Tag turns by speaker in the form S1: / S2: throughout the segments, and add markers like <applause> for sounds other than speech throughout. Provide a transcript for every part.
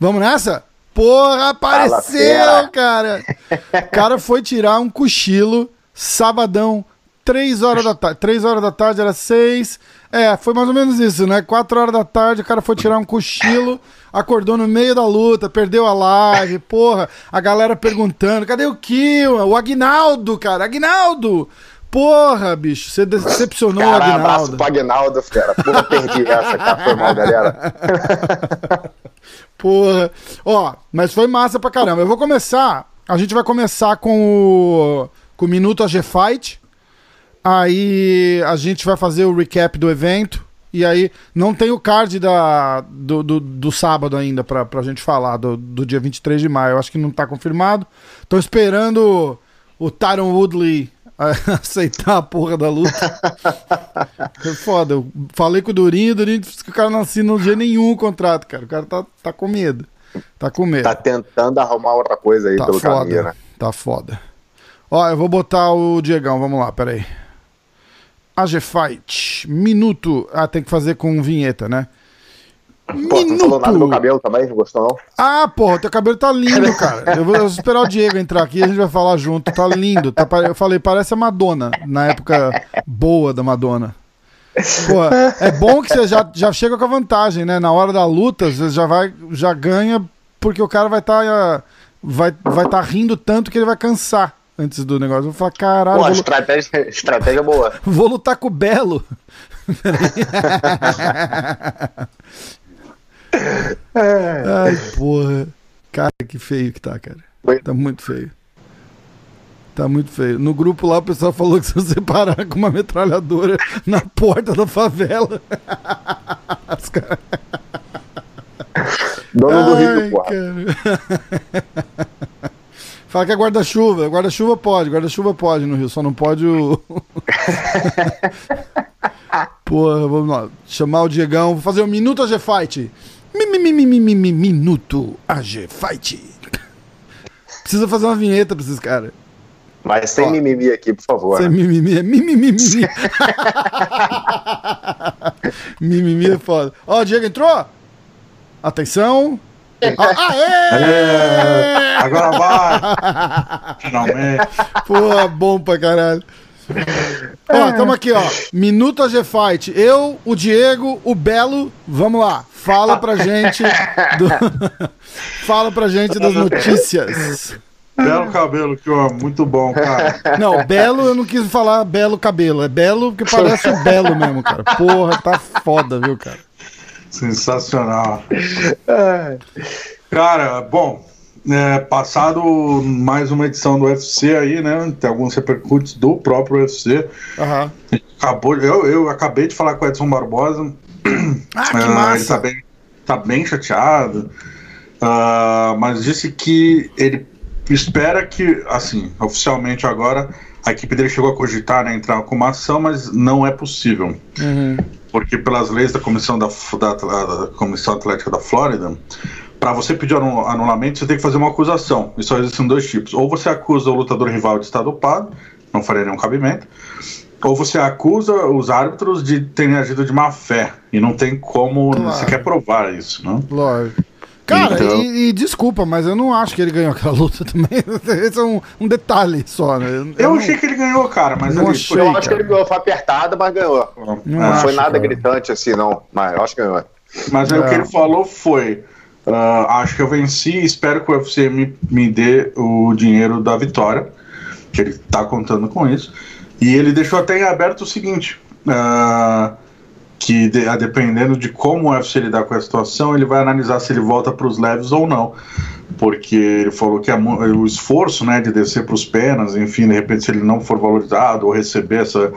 S1: Vamos nessa? Porra, apareceu, cara! O cara foi tirar um cochilo, sabadão, 3 horas da tarde. 3 horas da tarde era 6. É, foi mais ou menos isso, né? 4 horas da tarde, o cara foi tirar um cochilo, acordou no meio da luta, perdeu a live, <laughs> porra. A galera perguntando: cadê o Kill? O Agnaldo, cara, Agnaldo! Porra, bicho, você decepcionou
S2: cara,
S1: o Agnaldo.
S2: abraço pro Agnaldo, cara. Porra, perdi essa, cara. Foi mal, galera. <laughs>
S1: Porra. Ó, mas foi massa pra caramba. Eu vou começar. A gente vai começar com o, com o Minuto AG Fight. Aí a gente vai fazer o recap do evento. E aí não tem o card da, do, do, do sábado ainda pra, pra gente falar, do, do dia 23 de maio. Eu acho que não tá confirmado. Tô esperando o Tyron Woodley <laughs> aceitar a porra da luta. é foda. Eu falei com o Durinho, o Durinho disse que o cara não assina dia nenhum o contrato, cara. O cara tá, tá com medo. Tá com medo.
S2: Tá tentando arrumar outra coisa aí
S1: tá
S2: pelo
S1: foda,
S2: caminho, né?
S1: Tá foda. Ó, eu vou botar o Diegão, vamos lá, peraí. AG Fight, minuto. Ah, tem que fazer com vinheta, né?
S2: Pô, tu não falou nada do meu cabelo também? Não gostou, não?
S1: Ah, porra, teu cabelo tá lindo, cara. Eu vou, eu vou esperar o Diego entrar aqui e a gente vai falar junto. Tá lindo. Tá, eu falei, parece a Madonna, na época boa da Madonna. Porra, é bom que você já, já chega com a vantagem, né? Na hora da luta, você já vai, já ganha, porque o cara vai estar vai, vai tá rindo tanto que ele vai cansar antes do negócio. Eu vou falar, caralho,
S2: Pô,
S1: vou,
S2: estratégia, <laughs> estratégia boa.
S1: vou lutar com o Belo. Ai, porra. Cara, que feio que tá, cara. Tá muito feio. Tá muito feio. No grupo lá o pessoal falou que se você parar com uma metralhadora na porta da favela. <laughs> Os caras-
S2: Dono do Rio, porra.
S1: cara. <laughs> Fala que é guarda-chuva. Guarda-chuva pode, guarda-chuva pode no Rio, só não pode o. <laughs> Porra, vamos lá. Chamar o Diegão. Vou fazer um minuto AG Fight. Mi, mi, mi, mi, mi, mi, mi, minuto AG Fight. Precisa fazer uma vinheta pra esses caras.
S2: Mas sem
S1: Ó.
S2: mimimi aqui, por favor.
S1: Sem mimimi é mimimi. <laughs> mimimi é foda. Ó, o Diego entrou? Atenção. Aê!
S3: Agora vai! <laughs> Finalmente.
S1: Pô, bom pra caralho. Ó, tamo aqui, ó. Minuto AG Fight. Eu, o Diego, o Belo. Vamos lá. Fala pra gente. do- <laughs> Fala pra gente das notícias.
S3: Belo cabelo que ó, muito bom, cara.
S1: Não, Belo, eu não quis falar Belo Cabelo. É Belo porque parece o Belo mesmo, cara. Porra, tá foda, viu, cara?
S3: Sensacional. Cara, bom, é, passado mais uma edição do UFC aí, né? Tem alguns repercutes do próprio UFC.
S1: Aham.
S3: Acabou, eu, eu acabei de falar com o Edson Barbosa.
S1: Ah, que
S3: ele
S1: massa.
S3: tá bem, tá bem chateado, ah, mas disse que ele espera que, assim, oficialmente agora, a equipe dele chegou a cogitar né, entrar com uma ação, mas não é possível.
S1: Uhum.
S3: Porque pelas leis da Comissão, da, da, da Comissão Atlética da Flórida, para você pedir anu- anulamento, você tem que fazer uma acusação. E só existem dois tipos. Ou você acusa o lutador rival de estar dopado, não faria nenhum cabimento, ou você acusa os árbitros de terem agido de má fé. E não tem como
S1: Claro.
S3: sequer provar isso, né?
S1: Lógico. Cara,
S3: Então-
S1: e, e desculpa, mas eu não acho que ele ganhou aquela <laughs> luta também. Esse é um, um detalhe só, né?
S3: Eu,
S1: não-
S3: achei que ele ganhou, cara, mas
S1: Não
S3: ali,
S1: achei.
S2: Eu acho que
S1: cara.
S2: ele ganhou, foi apertado, mas ganhou.
S1: Não
S2: Não,
S1: acho,
S2: foi nada
S1: cara.
S2: gritante assim, não. Mas eu acho que ganhou.
S3: Mas aí o que
S1: É.
S3: ele falou foi: ah, acho que eu venci espero que o UFC me, me dê o dinheiro da vitória, que ele tá contando com isso. E ele deixou até em aberto o seguinte: ah, que de- a dependendo de como o UFC lidar com a situação, ele vai analisar se ele volta para os leves ou não. Porque ele falou que é mu- o esforço né, de descer para os penas, enfim, de repente, se ele não for valorizado ou receber essa,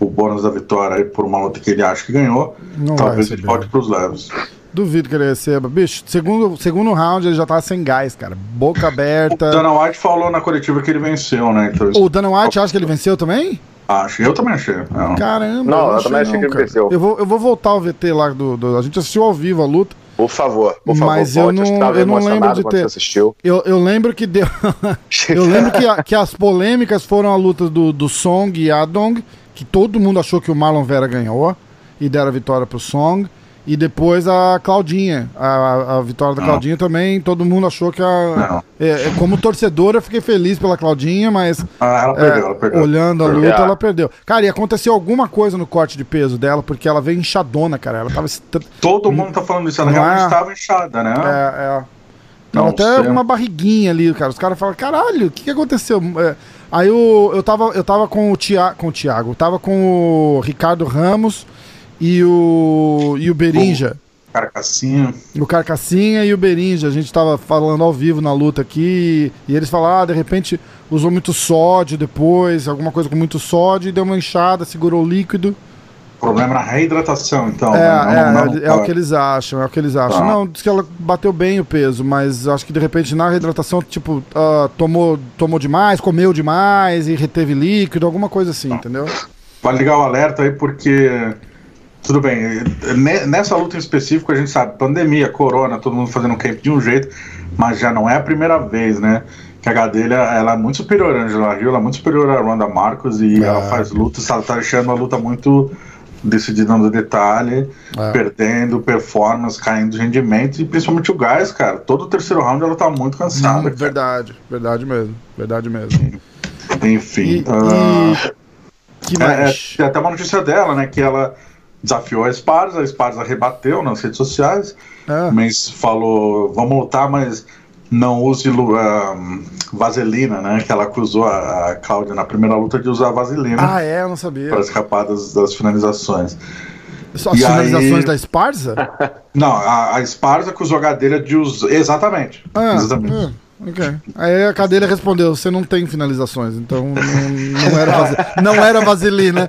S3: o bônus da vitória aí por uma luta que ele acha que ganhou,
S1: Não
S3: talvez ele volte para os leves.
S1: Duvido que ele receba. Bicho, segundo, segundo round ele já tá sem gás, cara. Boca
S3: O
S1: aberta.
S3: Dana White falou na coletiva que ele venceu, né? Então,
S1: O Dana White acha que ele venceu também?
S3: Acho. Eu também achei. Não.
S1: Caramba.
S2: Não, eu
S1: achei
S2: também achei que ele venceu.
S1: Eu vou, eu vou voltar ao VT lá do, do- A gente assistiu ao vivo a luta.
S2: Por favor, por favor,
S1: Mas eu
S2: volte, que
S1: não- eu não lembro de ter-
S2: assistiu.
S1: Eu, eu lembro que deu. <laughs> eu lembro que, a- que as polêmicas foram a luta do, do Song e Adong, que todo mundo achou que o Marlon Vera ganhou e deram a vitória pro Song. E depois a Claudinha. A, a vitória da
S3: Não.
S1: Claudinha também, todo mundo achou que a. É, é, como torcedor, eu fiquei feliz pela Claudinha, mas
S3: Ah, ela
S1: é,
S3: perdeu, ela perdeu.
S1: olhando a luta, ela perdeu. Cara, e aconteceu alguma coisa no corte de peso dela, porque ela veio inchadona, cara. Ela tava.
S3: Todo mundo tá falando isso, ela
S1: Não
S3: realmente
S1: é?
S3: estava inchada, né?
S1: É, é.
S3: Não
S1: até
S3: sei.
S1: uma barriguinha ali, cara. Os caras falam, caralho, o que, que aconteceu? É, aí eu, eu, tava, eu tava com o, Tia, com o Thiago, eu tava com o Ricardo Ramos e o, e o Berinja.
S3: Carcassinha.
S1: O Carcassinha e o Berinja. A gente tava falando ao vivo na luta aqui. E eles falaram, ah, de repente usou muito sódio depois, alguma coisa com muito sódio, e deu uma inchada, segurou o líquido.
S3: Problema na reidratação, então.
S1: É,
S3: né?
S1: é,
S3: Não- não-
S1: é, o que eles acham, é o que eles acham.
S3: Tá.
S1: Não, diz que ela bateu bem o peso, mas acho que de repente na reidratação, tipo, ah, tomou, tomou demais, comeu demais e reteve líquido, alguma coisa assim, entendeu?
S3: Vale ligar o alerta aí, porque. Tudo bem, ne- nessa luta em específico a gente sabe, pandemia, corona, todo mundo fazendo camp de um jeito, mas já não é a primeira vez, né? Que a Gadelha ela é muito superior a Angela Hill, ela é muito superior a Ronda Marcos e
S1: É.
S3: ela faz lutas, ela tá deixando a luta muito decidida no detalhe,
S1: É.
S3: perdendo performance, caindo rendimento e principalmente o gás, cara. Todo o terceiro round ela tá muito cansada.
S1: Hum, verdade, verdade mesmo, verdade mesmo.
S3: Enfim.
S1: E,
S3: ah,
S1: e- que
S3: É, é,
S1: mais?
S3: tem até uma notícia dela, né? Que ela desafiou a Esparza, a Esparza rebateu nas redes sociais,
S1: É.
S3: mas falou, vamos lutar, mas não use ah, vaselina, né? Que ela acusou a, a Cláudia na primeira luta de usar vaselina
S1: Ah, é, eu não sabia.
S3: para escapar das, das finalizações.
S1: Só As
S3: e
S1: finalizações
S3: aí-
S1: da Esparza? <laughs>
S3: Não, a, a Esparza acusou a Gadelha de usar. Exatamente.
S1: Ah,
S3: exatamente.
S1: ah, ok. Aí a cadeira respondeu: você não tem finalizações, então não, não, era, vase- <laughs> não era vaselina.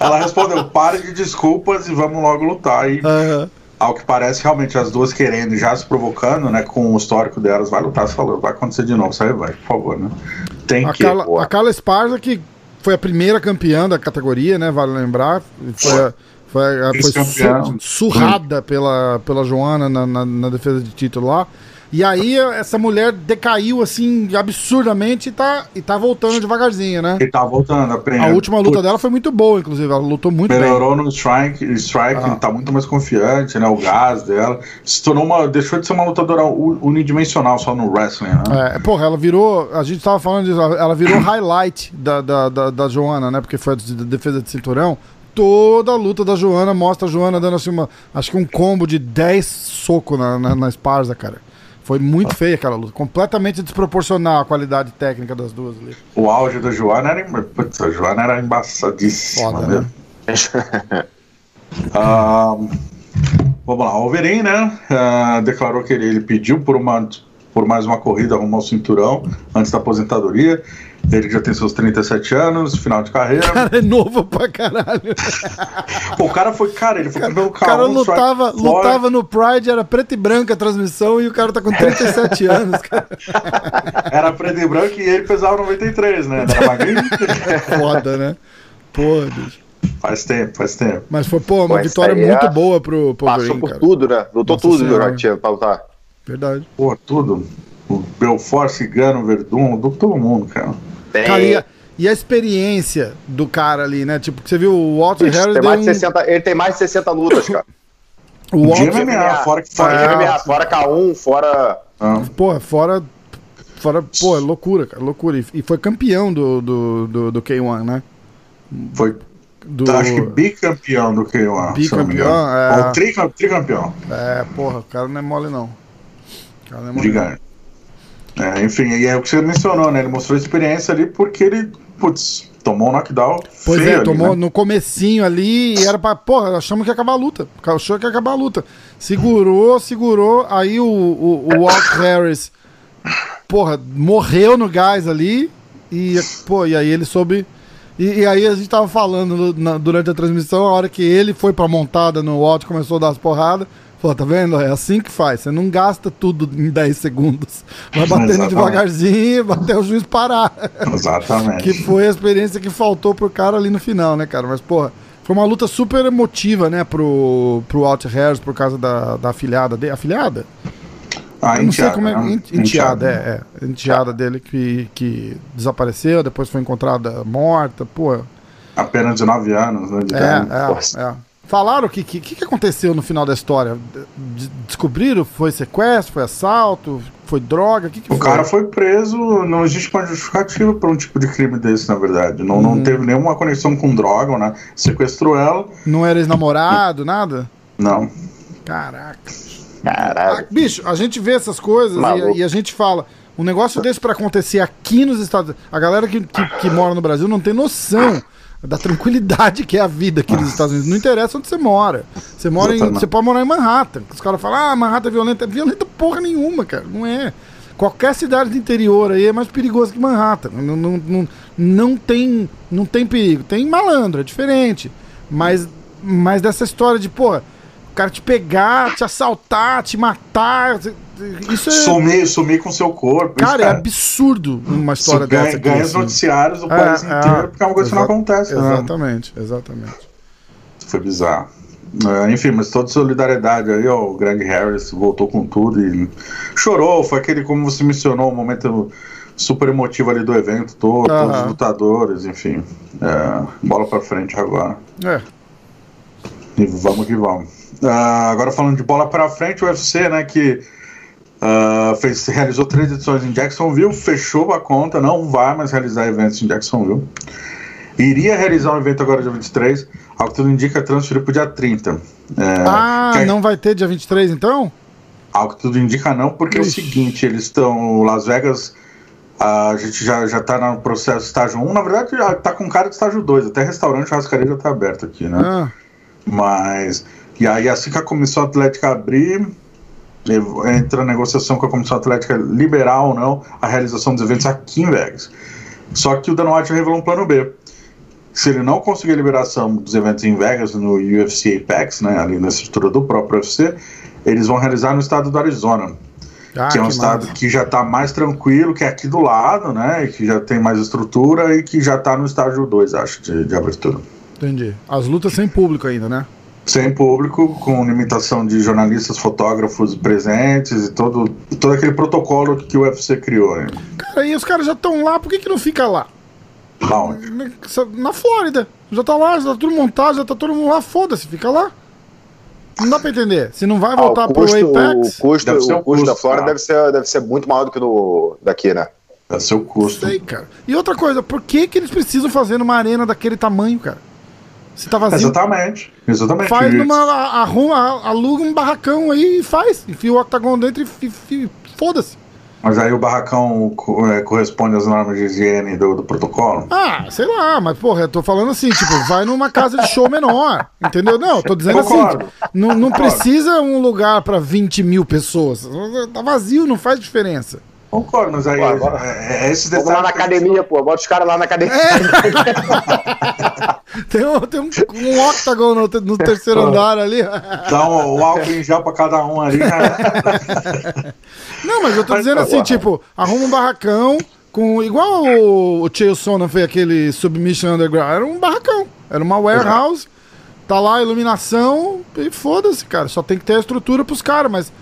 S3: Ela respondeu: pare de desculpas e vamos logo lutar. E
S1: Aham.
S3: ao que parece, realmente as duas querendo e já se provocando, né? Com o histórico delas, vai lutar, você falou, vai acontecer de novo, sai, vai, por favor, né? Tem
S1: A
S3: que.
S1: Carla,
S2: boa.
S1: a Carla Esparza, que foi a primeira campeã da categoria, né? Vale lembrar. Foi, a- foi, a- foi surrada pela, pela Joana na, na- na defesa de título lá. E aí essa mulher decaiu assim absurdamente e tá, e tá voltando devagarzinho, né?
S3: Ele tá voltando, aprende.
S1: A última luta dela foi muito boa, inclusive. Ela lutou muito bem.
S3: Melhorou no strike, strike
S1: Ah.
S3: tá muito mais confiante, né? O gás dela. Se tornou uma. Deixou de ser uma lutadora unidimensional só no wrestling, né?
S1: É, porra, ela virou. A gente tava falando disso, ela virou <clears throat> highlight da, da, da, da Joana, né? Porque foi a de- de defesa de cinturão. Toda a luta da Joana mostra a Joana dando assim uma. Acho que um combo de 10 socos na, na, na Esparza, cara. Foi muito feia aquela luta. Completamente desproporcional a qualidade técnica das duas ali.
S3: O auge da Joana era. Putz, a Joana era embaçadíssima,
S1: Foda,
S3: né?
S1: né? <laughs>
S3: Ah, vamos lá, o Wolverine, né? ah, declarou que ele, ele pediu por, uma, por mais uma corrida rumo ao cinturão antes da aposentadoria. Ele já tem seus 37 anos, final de carreira.
S1: Cara, é novo pra caralho. <laughs>
S3: Pô, o cara foi, cara, ele foi campeão
S1: O cara
S3: K1, Strike
S1: lutava, lutava no Pride, era preto e branco a transmissão e o cara tá com 37 <laughs> anos, cara.
S3: Era preto e branco e ele pesava 93, né? Era magrinho. <laughs>
S1: Foda, né? Porra, bicho.
S3: faz tempo, faz tempo.
S1: Mas foi, pô, uma
S2: Pô,
S1: vitória muito
S2: é-
S1: boa pro, pro
S2: Passou
S1: Wolverine,
S2: por
S1: cara.
S2: tudo, né? Lutou
S1: Nossa
S2: tudo,
S1: Senhora.
S2: já que tinha pra lutar.
S1: Verdade.
S3: Pô, tudo. O Belfort, Cigano, Verdun, lutou com todo mundo, cara.
S2: Tem,
S1: Cara, e a, e a experiência do cara ali, né? Tipo, você viu o Walter
S2: Ixi,
S1: Harris
S2: tem mais de
S1: um...
S2: 60, ele tem mais de 60 lutas, cara. <laughs>
S1: O
S3: De
S1: Walter,
S3: MMA, fora que
S2: fora,
S3: fora.
S2: de MMA, fora K1, fora.
S3: Ah,
S1: pô, fora... Fora, pô, é loucura, cara, loucura. E, e foi campeão do, do, do, do K1, né?
S3: foi,
S1: Do...
S3: acho que bicampeão do K1. se não me engano.
S1: Bicampeão, é.
S3: Ou tricam- tricampeão.
S1: É, porra, o cara não é mole, não. O cara não é mole, não.
S3: É, enfim, e é o que você mencionou, né? Ele mostrou experiência ali porque ele, putz, tomou um knockdown
S1: Pois
S3: feio
S1: é,
S3: ali,
S1: tomou
S3: né?
S1: no comecinho ali e era pra. Porra, achamos que ia acabar a luta. Achou que ia acabar a luta. Segurou, segurou. Aí o, o, o Walt <coughs> Harris, porra, morreu no gás ali. E, pô, e aí ele soube. E, e aí a gente tava falando na- durante a transmissão, a hora que ele foi pra montada no Walt, começou a dar as porradas. Pô, tá vendo? É assim que faz. Você não gasta tudo em 10 segundos. Vai batendo
S3: Exatamente.
S1: devagarzinho <laughs> até o juiz parar.
S3: Exatamente.
S1: Que foi a experiência que faltou pro cara ali no final, né, cara? Mas, porra, Foi uma luta super emotiva, né, pro, pro Alt Harris por causa da, da afilhada dele. Afilhada?
S3: Ah,
S1: Eu não sei como é.
S3: né?
S1: ent- Enteada, é, é. Enteada dele que, que desapareceu, depois foi encontrada morta, pô.
S3: Apenas 19 anos, né? De
S1: É, é, é. Falaram o que, que, que aconteceu no final da história? De- Descobriram? Foi sequestro? Foi assalto? Foi droga? O que, que
S3: O
S1: foi?
S3: cara foi preso, não existe uma justificativa para um tipo de crime desse, na verdade. Não,
S1: Uhum.
S3: não teve nenhuma conexão com droga, né? Sequestrou ela,
S1: Não era ex-namorado, nada?
S3: não.
S1: Caraca. Ah,
S2: Caralho.
S1: bicho, a gente vê essas coisas e, e a gente fala. Um negócio desse pra acontecer aqui nos Estados Unidos. A galera que, que, que mora no Brasil não tem noção da tranquilidade que é a vida aqui nos Estados Unidos. Não interessa onde você mora. Você mora em, você pode morar em Manhattan. Os caras falam, ah, Manhattan é violenta. É violenta porra nenhuma, cara. Não é. Qualquer cidade do interior aí é mais perigoso que Manhattan. Não, não, não, não, tem, não tem perigo. Tem malandro, é diferente. Mas, mas dessa história de, pô, o cara te pegar, te assaltar, te matar. Isso é.
S3: Sumir, sumir com seu corpo. isso,
S1: Cara, é absurdo uma
S3: isso
S1: história
S3: ganha,
S1: dessa.
S3: ganha os
S1: assim.
S3: noticiários do
S1: É,
S3: país
S1: é,
S3: inteiro, porque é uma coisa que não acontece. né?
S1: Exatamente, exatamente.
S3: Foi bizarro. É, enfim, mas toda solidariedade aí, ó, o Greg Harris voltou com tudo e chorou. Foi aquele, como você mencionou, um momento super emotivo ali do evento todo, todos os lutadores, enfim. É, bola pra frente agora.
S1: É.
S3: E vamos que vamos. Ah, agora falando de bola pra frente, o UFC, né, que ah, fez, realizou três edições em Jacksonville, fechou a conta, não vai mais realizar eventos em Jacksonville. Iria realizar um evento agora dia 23, ao que tudo indica transferir pro dia 30. É,
S1: Ah, não vai ter dia 23 então?
S3: Ao que tudo indica não, porque é o
S1: Ixi.
S3: seguinte, eles estão. Las Vegas, a gente já, já tá no processo estágio 1, na verdade já tá com cara de estágio 2, até restaurante, churrascaria já tá aberto aqui, né?
S1: Ah,
S3: Mas. E aí, assim que a Comissão Atlética abrir, entra a negociação com a Comissão Atlética liberar ou não a realização dos eventos aqui em Vegas. Só que o Dan White revelou um plano B. Se ele não conseguir a liberação dos eventos em Vegas, no UFC Apex, né, ali na estrutura do próprio UFC, eles vão realizar no estado do Arizona,
S1: ah,
S3: que é um
S1: que
S3: estado
S1: massa.
S3: que já está mais tranquilo, que é aqui do lado, né, que já tem mais estrutura e que já está no estágio 2, acho, de, de abertura.
S1: Entendi. As lutas sem público ainda, né?
S3: Sem público, com limitação de jornalistas, fotógrafos presentes e todo, todo aquele protocolo que o UFC criou. Né?
S1: Cara, e os caras já estão lá, por que, que não fica lá?
S3: Lá onde?
S1: Na Flórida. Já tá lá, já tá tudo montado, já tá todo mundo lá, foda-se, fica lá. Não dá pra entender. Se não vai
S2: Ah,
S1: voltar
S2: o
S1: pro
S2: custo,
S1: Apex,
S2: o custo,
S3: Deve ser
S2: o
S3: um
S2: custo da
S3: custo,
S2: Flórida deve ser, deve ser muito maior do que do daqui, né?
S3: É seu custo.
S1: sei, cara. E outra coisa, por que, que eles precisam fazer numa arena daquele tamanho, cara? Se tá vazio,
S3: Exatamente. Exatamente.
S1: faz numa. Arruma, aluga um barracão aí e faz. Enfia o octagon dentro e foda-se.
S3: Mas aí o barracão é, corresponde às normas de higiene do, do protocolo.
S1: Ah, sei lá, mas porra, eu tô falando assim, tipo, vai numa casa de show menor, entendeu? Não, eu tô dizendo assim,
S3: Concordo.
S1: não, não
S3: Concordo.
S1: precisa um lugar pra 20 mil pessoas. Tá vazio, não faz diferença.
S3: Concordo, mas aí
S2: Pô, agora-
S3: é, é esses
S2: Vamos lá na academia, pô. Bota os caras lá na academia. <laughs>
S1: Tem um, tem um, um octagon no, no terceiro <laughs> andar ali.
S3: Dá um, o álcool em gel pra cada um ali. Né? <laughs>
S1: Não, mas eu tô dizendo assim, tipo, arruma um barracão com. Igual o, o Chael Sonnen fez aquele Submission Underground. Era um barracão. Era uma warehouse. Tá lá a iluminação e foda-se, cara. Só tem que ter a estrutura pros caras, mas.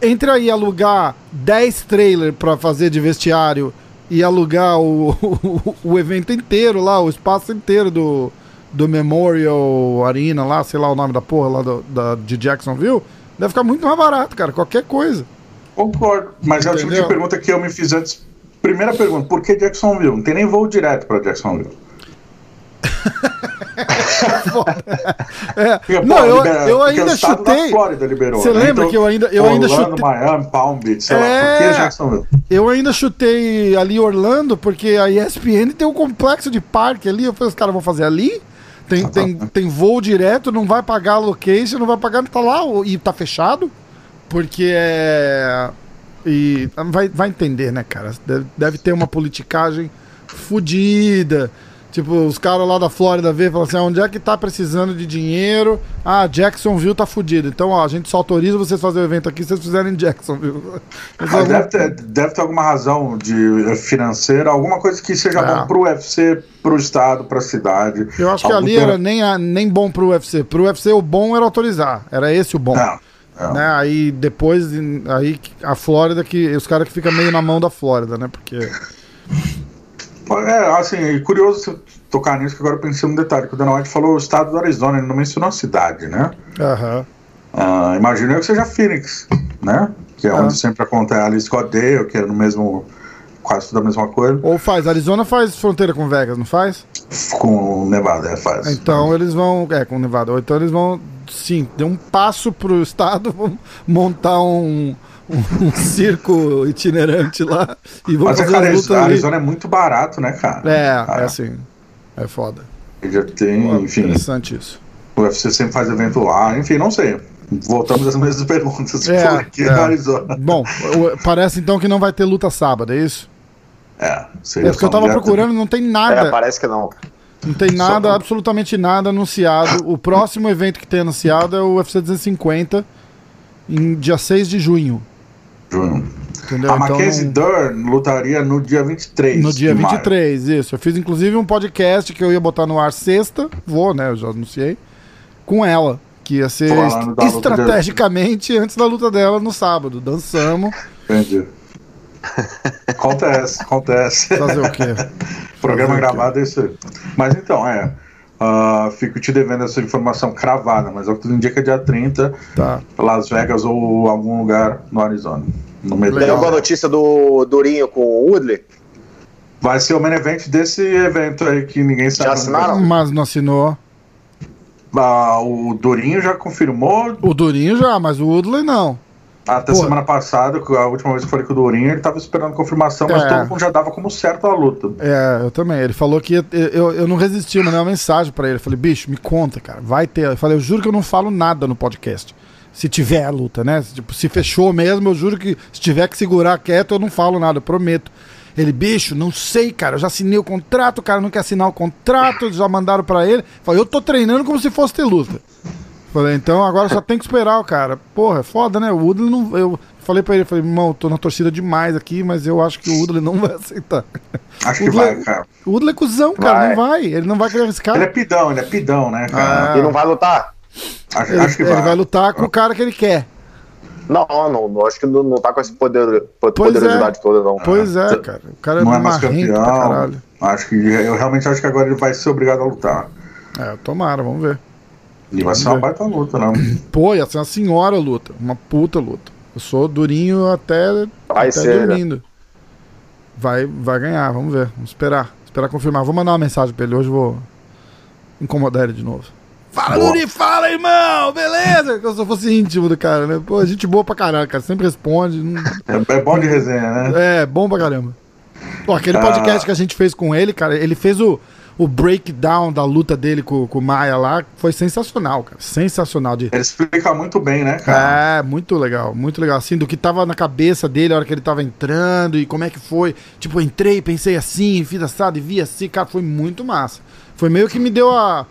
S1: Entre aí alugar 10 trailers pra fazer de vestiário e alugar o, o, <laughs> o evento inteiro lá, o espaço inteiro do, do Memorial Arena lá, sei lá o nome da porra lá do, da, de Jacksonville, deve ficar muito mais barato, cara. Qualquer coisa.
S3: Concordo. Mas é o tipo de
S1: Entendeu?
S3: pergunta que eu me fiz antes. Primeira pergunta, por que Jacksonville? Não tem nem voo direto pra Jacksonville. <laughs> <laughs>
S1: É, não, eu, eu ainda chutei.
S3: Flórida liberou.
S1: Você
S3: né?
S1: lembra que eu ainda- eu ainda
S3: Orlando,
S1: chutei-
S3: Miami, Palm Beach, sei
S1: É.
S3: lá. Por?
S1: Eu ainda chutei ali Orlando, porque a ESPN tem um complexo de parque ali. Eu falei, os caras vão fazer ali? Tem, tem, tem voo direto, não vai pagar location, não vai pagar, tá lá e tá fechado. Porque é. E vai, vai entender, né, cara? Deve, deve ter uma politicagem fodida. Tipo, os caras lá da Flórida vê e falam assim: ah, onde é que tá precisando de dinheiro? Ah, Jacksonville tá fudido. Então, ó, a gente só autoriza vocês fazer o evento aqui se vocês fizerem em Jacksonville.
S3: Mas <laughs> deve, ter, deve ter alguma razão de financeira, alguma coisa que seja
S1: É.
S3: bom pro UFC, pro estado, pra cidade.
S1: Eu acho que ali
S3: tempo-
S1: era nem, a- nem bom pro UFC. Pro UFC o bom era autorizar. Era esse o bom.
S3: É, é.
S1: Né? Aí depois, aí a Flórida, que os caras que ficam meio na mão da Flórida, né? Porque.
S3: É, assim, e curioso você tocar nisso, que agora eu pensei um detalhe, que o Dana White falou o estado do Arizona, ele não mencionou a cidade, né?
S1: Aham.
S3: Ah, imagino eu que seja Phoenix, né? Que é
S1: Ah.
S3: onde sempre acontece ali Scottsdale, que é no mesmo, quase tudo a mesma coisa,
S1: Ou faz. Arizona faz fronteira com Vegas, não faz?
S3: com Nevada, é, faz.
S1: Então eles vão. É, com Nevada. Ou então eles vão. Sim, dê um passo pro estado, vão <laughs> montar um. Um, circo itinerante lá e vão
S3: Mas é,
S1: fazer
S3: cara,
S1: as lutas ali.
S3: Arizona é muito barato, né, cara?
S1: É,
S3: Ah,
S1: é assim. É foda.
S3: Já tem,
S1: Pô,
S3: enfim,
S1: Interessante isso.
S3: o UFC sempre faz evento lá, enfim, não sei. Voltamos às mesmas <laughs> perguntas
S1: É,
S3: por aqui
S1: é.
S3: no Arizona.
S1: Bom, parece então que não vai ter luta sábado, é isso?
S3: É, seria
S1: É porque eu tava procurando, não tem
S2: É,
S1: nada.
S2: parece que não.
S1: Não tem nada,
S3: Só-
S1: absolutamente nada anunciado. O próximo evento que tem anunciado é o UFC 250, em dia 6 de junho.
S3: Junho.
S1: Entendeu?
S3: A
S1: Então,
S3: Mackenzie Dern lutaria no dia 23.
S1: no dia
S3: de maio.
S1: 23, isso. Eu fiz inclusive um podcast que eu ia botar no ar sexta, vou, né? Eu já anunciei, com ela. Que ia ser est- estrategicamente antes da luta dela no sábado. Dançamos.
S3: Entendi. Acontece, acontece.
S1: Fazer o quê? <laughs>
S3: Programa
S1: Fazer o quê?
S3: gravado é isso aí. Mas então, é. Ah, fico te devendo essa informação cravada, mas é o que tudo indica dia 30,
S1: Tá.
S3: Las Vegas ou algum lugar no Arizona. No meio
S2: Tem
S1: Legal.
S2: alguma notícia do Durinho com o Woodley?
S3: Vai ser o main event desse evento aí que ninguém sabe.
S2: Já assinaram?
S1: Mas não assinou.
S3: Ah, o Durinho já confirmou.
S1: O Durinho já, mas o Woodley não.
S3: Até
S1: Pô.
S3: semana passada, a última vez que eu falei com o Durinho, ele tava esperando confirmação, mas
S1: É.
S3: todo mundo já dava como certo a luta.
S1: É, eu também. Ele falou que ia- eu, eu não resisti, eu mandei uma mensagem pra ele. Eu falei, bicho, me conta, cara. Vai ter. Eu falei, eu juro que eu não falo nada no podcast. Se tiver a luta, né? Se, Tipo, se fechou mesmo, eu juro que se tiver que segurar quieto, eu não falo nada, eu prometo. Ele, bicho, não sei, cara. Eu já assinei o contrato, o cara não quer assinar o contrato, já mandaram pra ele. Falei, eu tô treinando como se fosse ter luta. Falei, então agora só tem que esperar o cara. Porra, é foda, né? O Woodley não. Eu falei pra ele, falei, irmão, tô na torcida demais aqui, mas eu acho que o Woodley não <laughs> vai aceitar.
S3: Acho que
S1: O
S3: vai, cara.
S1: O Woodley é cuzão, cara,
S2: Vai.
S1: não vai. Ele não vai querer arriscar.
S3: Ele é pidão, ele é pidão, né, cara?
S1: Ah.
S2: E não vai lutar?
S3: acho,
S1: Ele,
S3: acho que
S1: ele
S3: vai.
S1: vai lutar com o cara que ele quer.
S2: Não, não, não acho que não, não tá com essa poder, poderosidade
S1: é.
S2: toda, não.
S1: Pois é, cara. O cara é,
S3: Não é mais campeão.
S1: caralho.
S3: Acho que eu realmente acho que agora ele vai ser obrigado a lutar.
S1: É, tomara, vamos ver.
S3: E vai ser uma baita luta, né? <clears throat>
S1: Pô, ia ser uma senhora luta. Uma puta luta. Eu sou durinho até,
S2: Vai
S1: até
S2: ser, né?
S1: dormindo. Vai, vai ganhar, vamos ver. Vamos esperar. Esperar confirmar. Vou mandar uma mensagem pra ele hoje, vou incomodar ele de novo. Fala,
S3: Boa.
S1: Duri, fala, irmão! Beleza? Que eu só fosse íntimo do cara, né? Pô, gente boa pra caralho, cara. Sempre responde. não-
S3: É, é bom de resenha, né?
S1: É, bom pra caramba. Pô, aquele
S3: Ah.
S1: podcast que a gente fez com ele, cara, ele fez o, o breakdown da luta dele com, com o Maia lá, foi sensacional, cara. Sensacional. De...
S3: Ele explica muito bem, né, cara?
S1: É, muito legal, muito legal. Assim, do que tava na cabeça dele a hora que ele tava entrando e como é que foi. Tipo, entrei, pensei assim, fiz assado e vi assim, cara, foi muito massa. Foi meio que me deu a,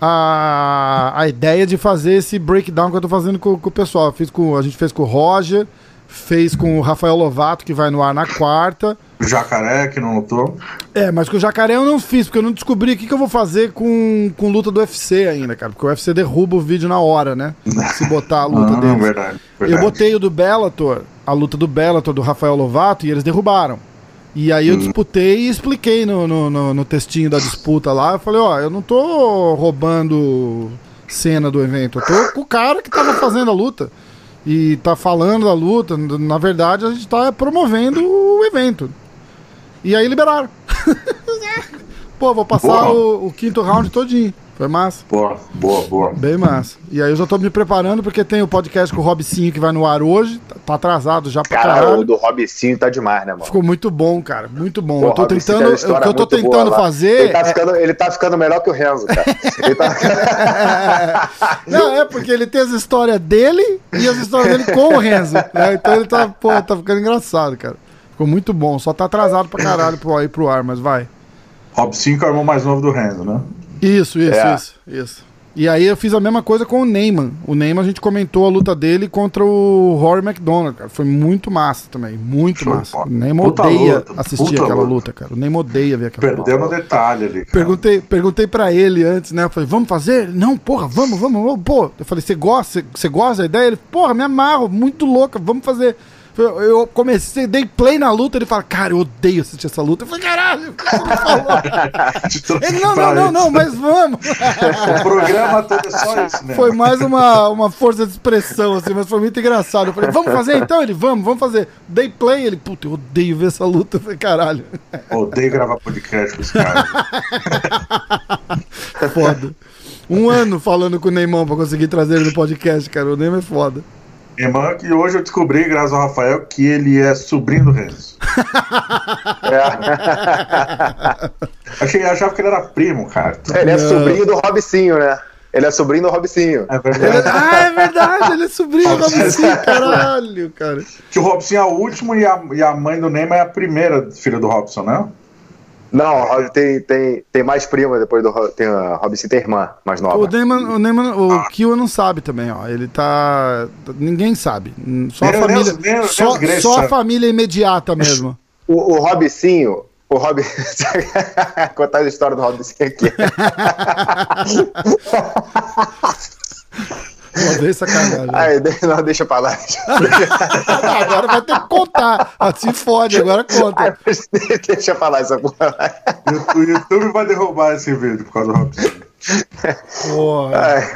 S1: a, a ideia de fazer esse breakdown que eu tô fazendo com, com o pessoal. Eu fiz com, a gente fez com o Roger, fez com o Rafael Lovato, que vai no ar na quarta.
S3: O Jacaré, que não lutou.
S1: É, mas com o Jacaré eu não fiz, porque eu não descobri o que, que eu vou fazer com, com luta do UFC ainda, cara. Porque o UFC derruba o vídeo na hora, né? Se <laughs> botar a luta
S3: Ah,
S1: deles.
S3: verdade,
S1: Eu
S3: verdade.
S1: botei o do Bellator, a luta do Bellator, do Rafael Lovato, e eles derrubaram. E aí eu disputei e expliquei no, no, no- no textinho da disputa lá. Eu falei, ó, eu não tô roubando cena do evento, eu tô com o cara que tava fazendo a luta. E tá falando da luta. Na verdade, a gente tá promovendo o evento. E aí liberaram. <laughs> Pô, vou passar o, o quinto round todinho. Foi massa.
S3: Boa, boa, boa.
S1: Bem massa. E aí eu já tô me preparando porque tem o podcast com o Robicinho que vai no ar hoje. Tá- Tá atrasado já pra
S2: Cara,
S1: caralho.
S2: o do Robicinho tá demais, né, mano?
S1: Ficou muito bom, cara. Muito bom.
S2: Pô,
S1: eu tô tentando. O que eu tô tentando fazer.
S2: Ele tá,
S1: é-
S2: ficando, ele tá ficando melhor que o Renzo, cara. Ele tá... <laughs>
S1: Não, é porque ele tem as histórias dele e as histórias dele com o Renzo. né? Então ele tá, pô, tá ficando engraçado, cara. Ficou muito bom. Só tá atrasado pra caralho pro, ir pro ar, mas vai.
S3: Rob 5 é o irmão mais novo do Renzo, né?
S1: Isso, isso,
S2: É.
S1: isso, isso. E aí eu fiz a mesma coisa com o Neyman. O Neyman a gente comentou a luta dele contra o Rory McDonald, cara. Foi muito massa também, muito
S3: Show
S1: massa. O Neyman
S3: Puta
S1: odeia
S3: luta,
S1: assistir aquela
S3: luta.
S1: luta, cara. O Neyman odeia ver aquela
S3: Perdeu no detalhe ali, cara.
S1: Perguntei, perguntei pra ele antes, né? Eu falei, vamos fazer? Não, porra, vamos, vamos, vamos, pô. Eu falei, você gosta, você gosta da ideia? Ele, porra, me amarro, muito louca, vamos fazer. Eu, eu comecei, dei play na luta, ele fala, cara, eu odeio assistir essa luta. Eu falei, caralho, falou? <laughs> Ele, não, não, não, não, mas vamos. <laughs>
S3: O programa todo é só isso, né?
S1: Foi mais uma, uma força de expressão, assim, mas foi muito engraçado. Eu falei, vamos fazer então? Ele, vamos, vamos fazer. Dei play, ele, puta, eu odeio ver essa luta. Eu falei, caralho,
S3: Odeio gravar podcast com esse cara. <laughs>
S1: foda. Um ano falando com o Neymar pra conseguir trazer ele no podcast, cara. O Neymar é foda.
S3: Irmã, que hoje eu descobri, graças ao Rafael, que ele é sobrinho do Renzo.
S2: É. <laughs>
S3: Achei, achava que ele era primo, cara.
S2: Ele é
S1: Não.
S2: sobrinho do Robicinho, né? Ele é sobrinho do Robicinho.
S3: É verdade.
S1: ah, é verdade, ele é sobrinho do Robinson, caralho, cara.
S3: Que o Robson é o último e a, e a mãe do Neymar é a primeira filha do Robson, né?
S2: Não, tem, tem, tem mais prima depois do tem a Robicinho tem irmã mais nova.
S1: O Neymar, o, Neymar, o Kiwa não sabe também, ó. Ele tá. Ninguém sabe. Só a família.
S3: nem
S1: só,
S3: Grace
S1: só a família imediata mesmo. <laughs>
S2: O, o Robicinho, o Rob... <laughs> contar a história do Robicinho aqui. <laughs>
S1: Sacanagem.
S2: Aí, de- não, deixa pra lá.
S1: Ah, <laughs> agora vai ter que contar. Ah, se fode, agora conta. <laughs>
S2: deixa pra lá essa porra.
S3: O YouTube vai derrubar esse vídeo por causa do Robson.
S1: Porra.
S2: Ai,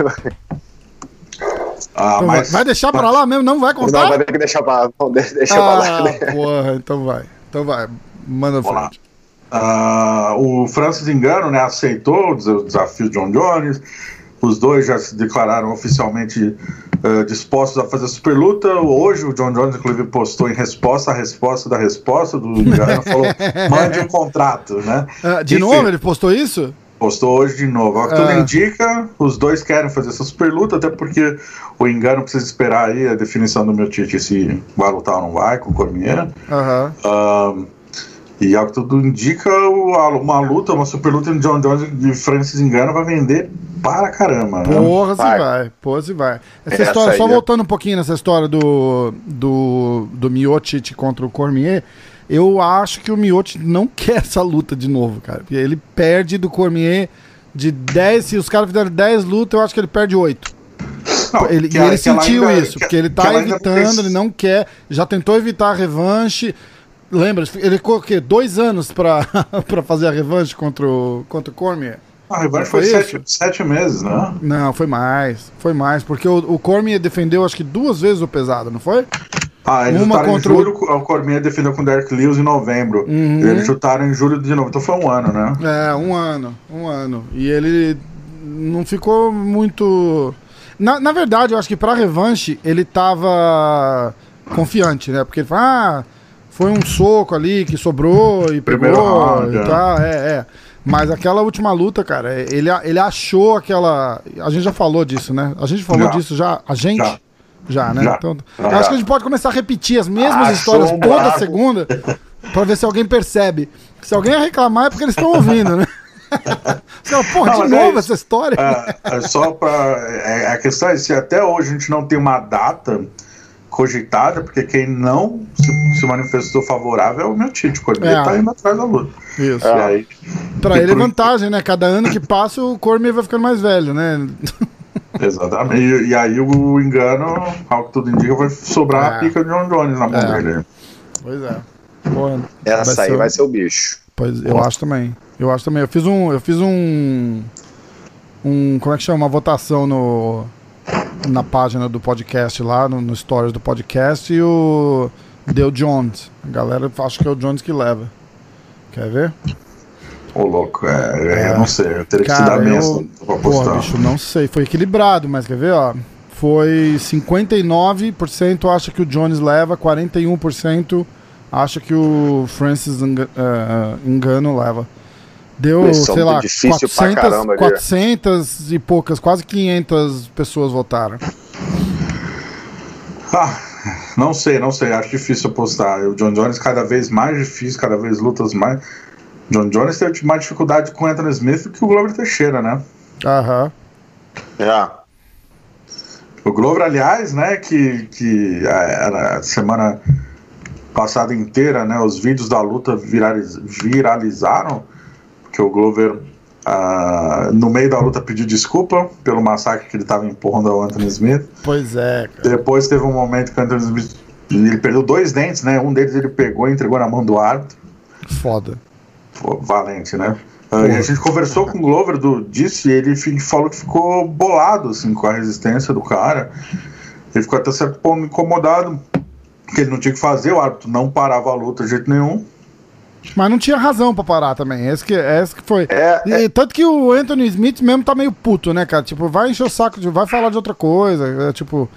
S3: Ah,
S1: Então
S3: mas.
S1: vai deixar pra lá mesmo? Não vai
S2: Não,
S1: contar?
S2: vai ter que deixar pra lá. Não, deixa, pra lá.
S1: Ah, porra, então vai. Então vai. Manda
S3: Vamos lá.
S1: frente.
S3: Ah, o Francis Engano né, aceitou o desafio de John Jones. Os dois já se declararam oficialmente eh, dispostos a fazer a super luta. Hoje o John Jones, inclusive, postou em resposta à resposta da resposta do <laughs> Engano, falou: mande um contrato, né?
S1: Ah, de
S3: Enfim,
S1: novo, ele postou isso?
S3: Postou hoje de novo. Ao que tudo
S1: Ah.
S3: indica, os dois querem fazer essa super luta, até porque o Engano precisa esperar aí a definição do meu Tite se vai lutar ou não vai com o Cormier. Ahn, e ao que tudo indica, uma luta, uma super luta de John Jones e Francis Engano vai vender para caramba. Né?
S1: Porra, se
S2: Vai.
S1: vai. Porra, se vai. Essa,
S2: Essa
S1: história, só
S2: ó.
S1: voltando um pouquinho nessa história do, do, do Miocic contra o Cormier, eu acho que o Miocic não <laughs> quer essa luta de novo, cara. Porque ele perde do Cormier de 10, se os caras fizerem 10 lutas, eu acho que ele perde 8.
S3: Não,
S1: Ele, e
S3: ela-
S1: ele sentiu
S3: ainda-
S1: isso,
S3: que-
S1: porque ele tá evitando, ele não quer, já tentou evitar a revanche. Lembra, ele ficou o quê? Dois anos pra, <laughs> pra fazer a revanche contra o, contra o Cormier?
S3: A revanche
S1: Foi
S3: foi, sete, sete meses, né?
S1: Não, foi mais. Foi mais, porque o, o Cormier defendeu acho que duas vezes o pesado, não foi?
S3: Ah, eles
S1: Uma contra
S3: em
S1: o-
S3: julho, o Cormier defendeu com o Derek Lewis em novembro.
S1: Uhum.
S3: Eles chutaram em julho de novo, então foi um ano, né?
S1: É, um ano, um ano. E ele não ficou muito. Na, na verdade, eu acho que pra revanche ele tava confiante, né? Porque ele falou, ah, foi um soco ali que sobrou e
S3: Primeiro
S1: pegou
S3: round,
S1: e
S3: é.
S1: tal. É, é. Mas aquela última luta, cara, ele, ele achou aquela. A gente já falou disso, né? A gente falou
S3: Já.
S1: disso já. A gente?
S3: Já.
S1: Já, né?
S3: Já.
S1: Então, acho que a gente pode começar a repetir as mesmas
S2: Achou
S1: histórias
S2: um
S1: toda segunda pra ver se alguém percebe. Se alguém reclamar é porque eles estão ouvindo, né? <laughs> Fala, Porra,
S3: Não,
S1: de
S3: é
S1: novo
S3: isso.
S1: essa história?
S3: É, é só para é, a questão é se até hoje a gente não tem uma data cogitada, porque quem não se, se manifestou favorável é o meu Tite. O Cormier
S1: É.
S3: tá indo atrás da luta.
S1: Isso.
S3: E aí,
S1: Pra ele é vantagem, né? Cada ano que passa o Cormier vai ficando mais velho, né? <laughs>
S3: Exatamente. E, e aí o engano, ao que tudo indica, vai sobrar
S1: É.
S3: a pica de John Jones na mão
S1: É.
S3: dele.
S1: Pois é. Porra,
S2: Essa aí
S1: ser-
S2: vai ser o bicho.
S1: Pois, eu acho também. Eu acho também. Eu fiz um. Eu fiz um. Um. Como é que chama? Uma votação no. Na página do podcast lá, no, no stories do podcast, e o. Deu Jones. A galera acha que é o Jones que leva. Quer ver?
S3: Ô, louco, é, eu não sei, eu teria que
S1: Cara,
S3: se dar
S1: eu-
S3: mesmo pra
S1: Porra,
S3: apostar.
S1: bicho, não sei. Foi equilibrado, mas quer ver, ó? Foi 59% acha que o Jones leva, 41% acha que o Francis Enga- eh, Engano leva. Deu, sei lá,
S2: difícil pra
S1: 400,
S2: caramba ali.
S1: 400 e poucas, quase 500 pessoas votaram.
S3: Ah, não sei, não sei, acho difícil apostar. O John Jones cada vez mais difícil, cada vez lutas mais. John Jones teve mais dificuldade com o Anthony Smith que o Glover Teixeira, né?
S1: Aham.
S2: É.
S3: O Glover, aliás, né, que, que é, era a semana passada inteira, né, os vídeos da luta viraliz, viralizaram, porque o Glover, ah, no meio da luta, pediu desculpa pelo massacre que ele estava empurrando ao Anthony Smith.
S1: Pois é, cara.
S3: Depois teve um momento que o Anthony Smith ele perdeu dois dentes, né? Um deles ele pegou e entregou na mão do árbitro.
S1: Foda.
S3: Pô, valente, né? Ah, e a gente conversou com o Glover do, disso e ele falou que ficou bolado assim, com a resistência do cara. Ele ficou até certo ponto incomodado, porque ele não tinha que fazer, o árbitro não parava a luta de jeito nenhum.
S1: Mas não tinha razão pra parar também. Esse que, esse que foi.
S2: É,
S1: E, Tanto que o Anthony Smith mesmo tá meio puto, né, cara? Tipo, vai encher o saco, de, vai falar de outra coisa. É, tipo,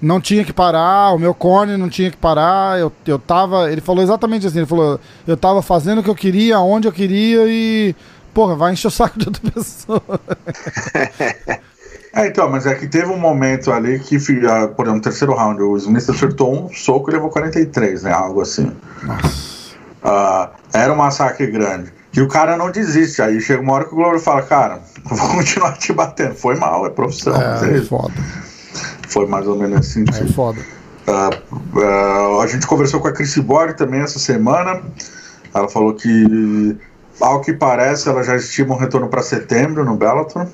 S1: não tinha que parar, o meu corner não tinha que parar. Eu, eu tava. Ele falou exatamente assim: ele falou, eu tava fazendo o que eu queria, onde eu queria e. Porra, vai encher o saco de outra <laughs> pessoa.
S3: É, então, mas é que teve um momento ali que, ah, por exemplo, no terceiro round, o Smith acertou um soco e levou 43, né? Algo assim. Ah, era um massacre grande. E o cara não desiste. Aí chega uma hora que o Glover fala, cara, <laughs> vou continuar te batendo. Foi mal, é profissão. é
S1: É, foda.
S3: Foi mais ou menos nesse
S1: É foda.
S3: Ah, ah, a gente conversou com a Chris Borg também essa semana. Ela falou que, ao que parece, ela já estima um retorno para setembro no Bellator.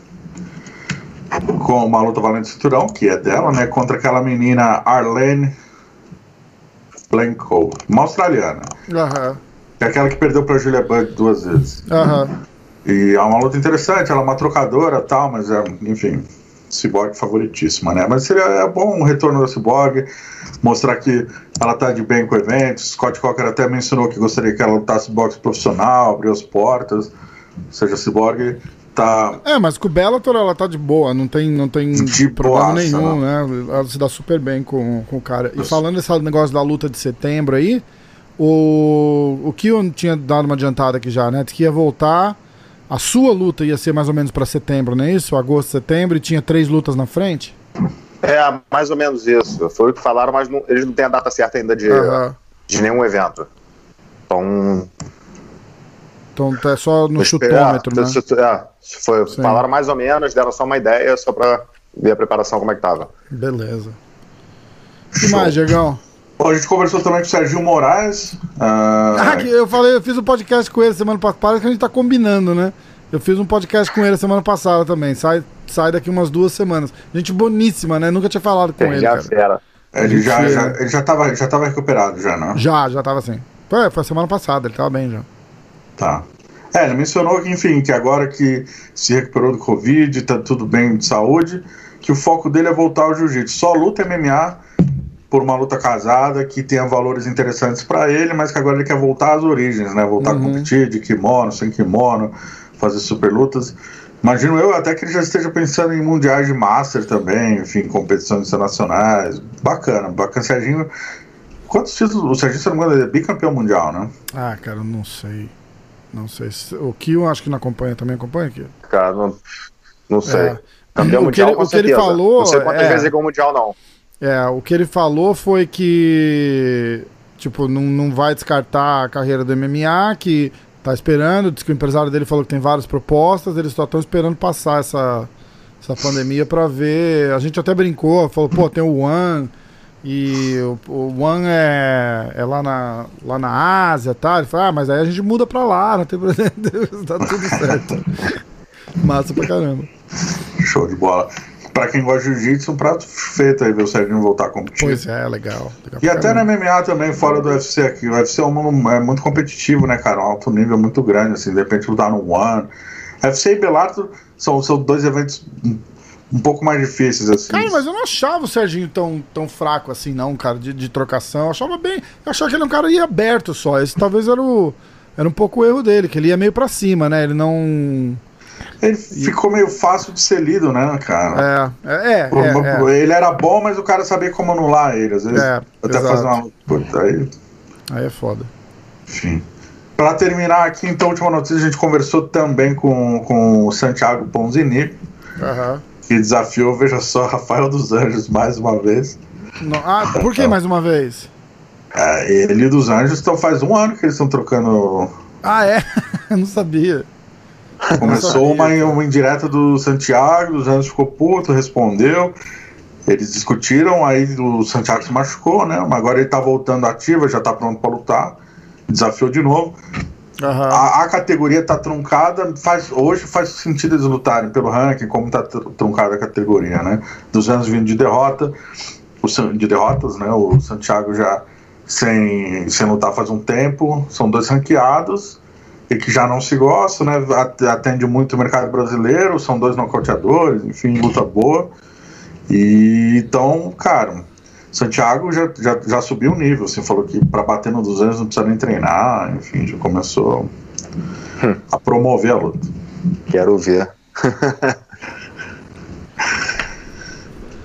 S3: Com uma luta valente cinturão, que é dela, né? Contra aquela menina Arlene Blanco, uma australiana. Que é aquela que perdeu para Julia Budd duas vezes.
S1: Aham.
S3: E é uma luta interessante, ela é uma trocadora tal, mas é, enfim, Cyborg favoritíssima, né? Mas seria é bom um retorno da Cyborg, mostrar que ela tá de bem com o evento. Scott Coker até mencionou que gostaria que ela lutasse boxe profissional, abrir as portas. Ou seja, a Cyborg tá.
S1: É, mas com o Bellator ela tá de boa, não tem, não tem
S3: De
S1: problema
S3: boaça,
S1: nenhum, né? Ela se dá super bem com, com o cara. E falando desse negócio da luta de setembro aí, o, o Kion tinha dado uma adiantada aqui já, né? Que ia voltar. A sua luta ia ser mais ou menos pra setembro, não é isso? Agosto, setembro, e tinha três lutas na frente?
S2: É, mais ou menos isso. Foi o que falaram, mas não- eles não têm a data certa ainda de,
S1: Aham.
S2: de nenhum evento. Então.
S1: Então tá só no chutômetro, né?
S2: se- se- é, foi,
S1: Sim.
S2: falaram mais ou menos, deram só uma ideia, só pra ver a preparação como é que tava.
S1: Beleza. O que mais, Diegão?
S3: Bom, a gente conversou também com o Serginho Moraes. ah,
S1: Ah, que eu falei, eu fiz um podcast com ele semana passada. Parece que a gente tá combinando, né? Eu fiz um podcast com ele semana passada também. Sai, sai daqui umas duas semanas. Gente boníssima, né? Nunca tinha falado com ele,
S2: já
S1: cara.
S2: fera.
S3: ele já, já, ele já, tava, já tava recuperado, já, né?
S1: Já, já tava assim. Foi, foi semana passada, ele tava bem já.
S3: Tá. É, ele mencionou que, enfim, que agora que se recuperou do Covid, tá tudo bem de saúde, que o foco dele é voltar ao jiu-jitsu. Só luta MMA por uma luta casada que tenha valores interessantes pra ele, mas que agora ele quer voltar às origens, né? Voltar a competir de kimono, sem kimono, fazer super lutas. Imagino eu até que ele já esteja pensando em mundiais de master também, enfim, competições internacionais. Bacana, bacana. Serginho. Quantos títulos? O Serginho, se não me engano, ele é bicampeão mundial, né?
S1: Ah, cara, eu não sei. Não sei. se- O Kion acho que não acompanha também, acompanha aqui.
S2: Cara, não, não sei.
S1: É.
S2: Campeão
S1: O
S2: mundial,
S1: ele- o que ele falou
S2: Não sei quantas
S1: é-
S2: vezes ganhou o mundial, não.
S1: É, o que ele falou foi que, tipo, não, não vai descartar a carreira do MMA, que tá esperando, diz que o empresário dele falou que tem várias propostas, eles só estão esperando passar essa, essa pandemia pra ver. A gente até brincou, falou, pô, tem o One, e o, o One é, é lá, na, lá na Ásia, tá? Ele falou, ah, mas aí a gente muda pra lá, não tem problema, <laughs> tá tudo certo. Massa pra caramba.
S3: Show de bola. Pra quem gosta de jiu-jitsu, um prato feito aí ver o Serginho voltar a competir.
S1: Pois é, legal. legal
S3: E até
S1: caramba.
S3: na MMA também, fora do UFC aqui. O UFC é, um é muito competitivo, né, cara? Um alto nível muito grande, assim, de repente lutar no One. UFC e Bellator são, são dois eventos um, pouco mais difíceis, assim.
S1: Cara, mas eu não achava o Serginho tão, tão fraco assim, não, cara, de, de trocação. Eu achava bem. Eu achava que ele é um cara ia aberto só. Esse talvez era o. Era um pouco o erro dele, que ele ia meio pra cima, né? Ele não.
S3: Ele ficou meio fácil de ser lido, né, cara?
S1: É, é, é.
S3: Por-
S1: é, é.
S3: Ele era bom, mas o cara sabia como anular ele. Às vezes,
S1: É,
S3: até
S1: exato.
S3: fazer uma. Puta, aí,
S1: Aí é foda.
S3: Enfim. Para terminar aqui, então, a última notícia, a gente conversou também com, com o Santiago Ponzini,
S1: Aham.
S3: Que desafiou, veja só, <laughs> Rafael dos Anjos mais uma vez.
S1: Não- Ah, por que mais uma vez?
S3: É, ele e dos Anjos então, faz um ano que eles estão trocando.
S1: Ah, é? <laughs> Eu não sabia.
S3: Começou uma, uma indireta do Santiago, o Santos ficou puto, respondeu. Eles discutiram, aí o Santiago se machucou, né? Mas agora ele tá voltando ativa, já tá pronto para lutar. Desafiou de novo.
S1: Aham.
S3: A, a categoria tá truncada, faz, hoje faz sentido eles lutarem pelo ranking, como tá tr- truncada a categoria, né? Dos anos vindo de derrota, o, de derrotas, né? O Santiago já sem, sem lutar faz um tempo, são dois ranqueados e que já não se gostam, né? At- Atende muito o mercado brasileiro, são dois nocauteadores, enfim, luta boa. E então, cara, Santiago já, já, já subiu o nível, assim, falou que para bater no 200 não precisa nem treinar, enfim, já começou a promover a luta.
S2: Quero ver. <laughs>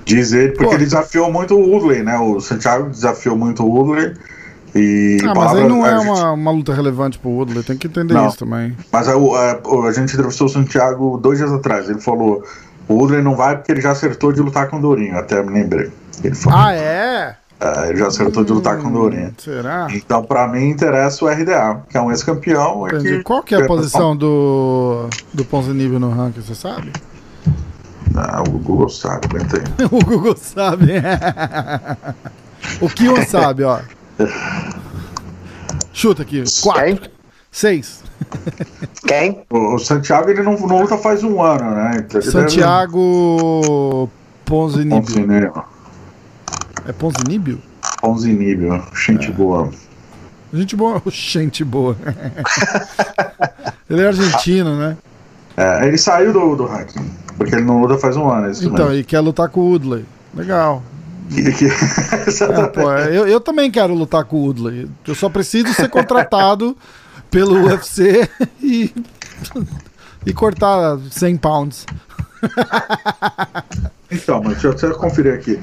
S3: Diz ele, porque
S1: Pô.
S3: ele desafiou muito o Woodley, né? O Santiago desafiou muito o Woodley. E
S1: Ah, mas aí não é
S3: a gente-
S1: uma, uma luta relevante pro Woodley, tem que entender
S3: Não.
S1: isso também.
S3: Mas a, a, a gente entrevistou o Santiago dois dias atrás. Ele falou: o Woodley não vai porque ele já acertou de lutar com o Dourinho. Até me lembrei. Ele falou:
S1: Ah, é?
S3: é, ele já acertou de lutar com o Dourinho.
S1: Hum, Será?
S3: Então, pra mim, interessa o RDA, que é um ex-campeão. e
S1: Entendi.
S3: que-
S1: Qual que é a posição do, do Ponzinibbio no ranking, você sabe?
S3: Ah, o Google sabe, aguenta <laughs> aí.
S1: o Google sabe. o Kion sabe, ó. Chuta aqui. Quatro.
S2: Quem?
S1: Seis.
S2: Quem?
S3: O, o Santiago ele não, não luta faz um ano, né? Então,
S1: Santiago
S3: deve-
S1: Ponzinibbio.
S3: Ponzinibio.
S1: É Ponzinibbio?
S3: Ponzinibio. Gente boa.
S1: Gente boa. <laughs> Gente boa. Ele é argentino, né?
S3: É, ele saiu do, do ranking, porque ele não luta faz um ano. é
S1: Então,
S3: mesmo.
S1: e quer lutar com o Woodley. Legal.
S3: Que- <laughs> que-
S1: É, pô, eu, eu também quero lutar com o Woodley. Eu só preciso ser contratado <laughs> pelo UFC e, e cortar 100 pounds.
S3: Então, mas deixa eu conferir aqui.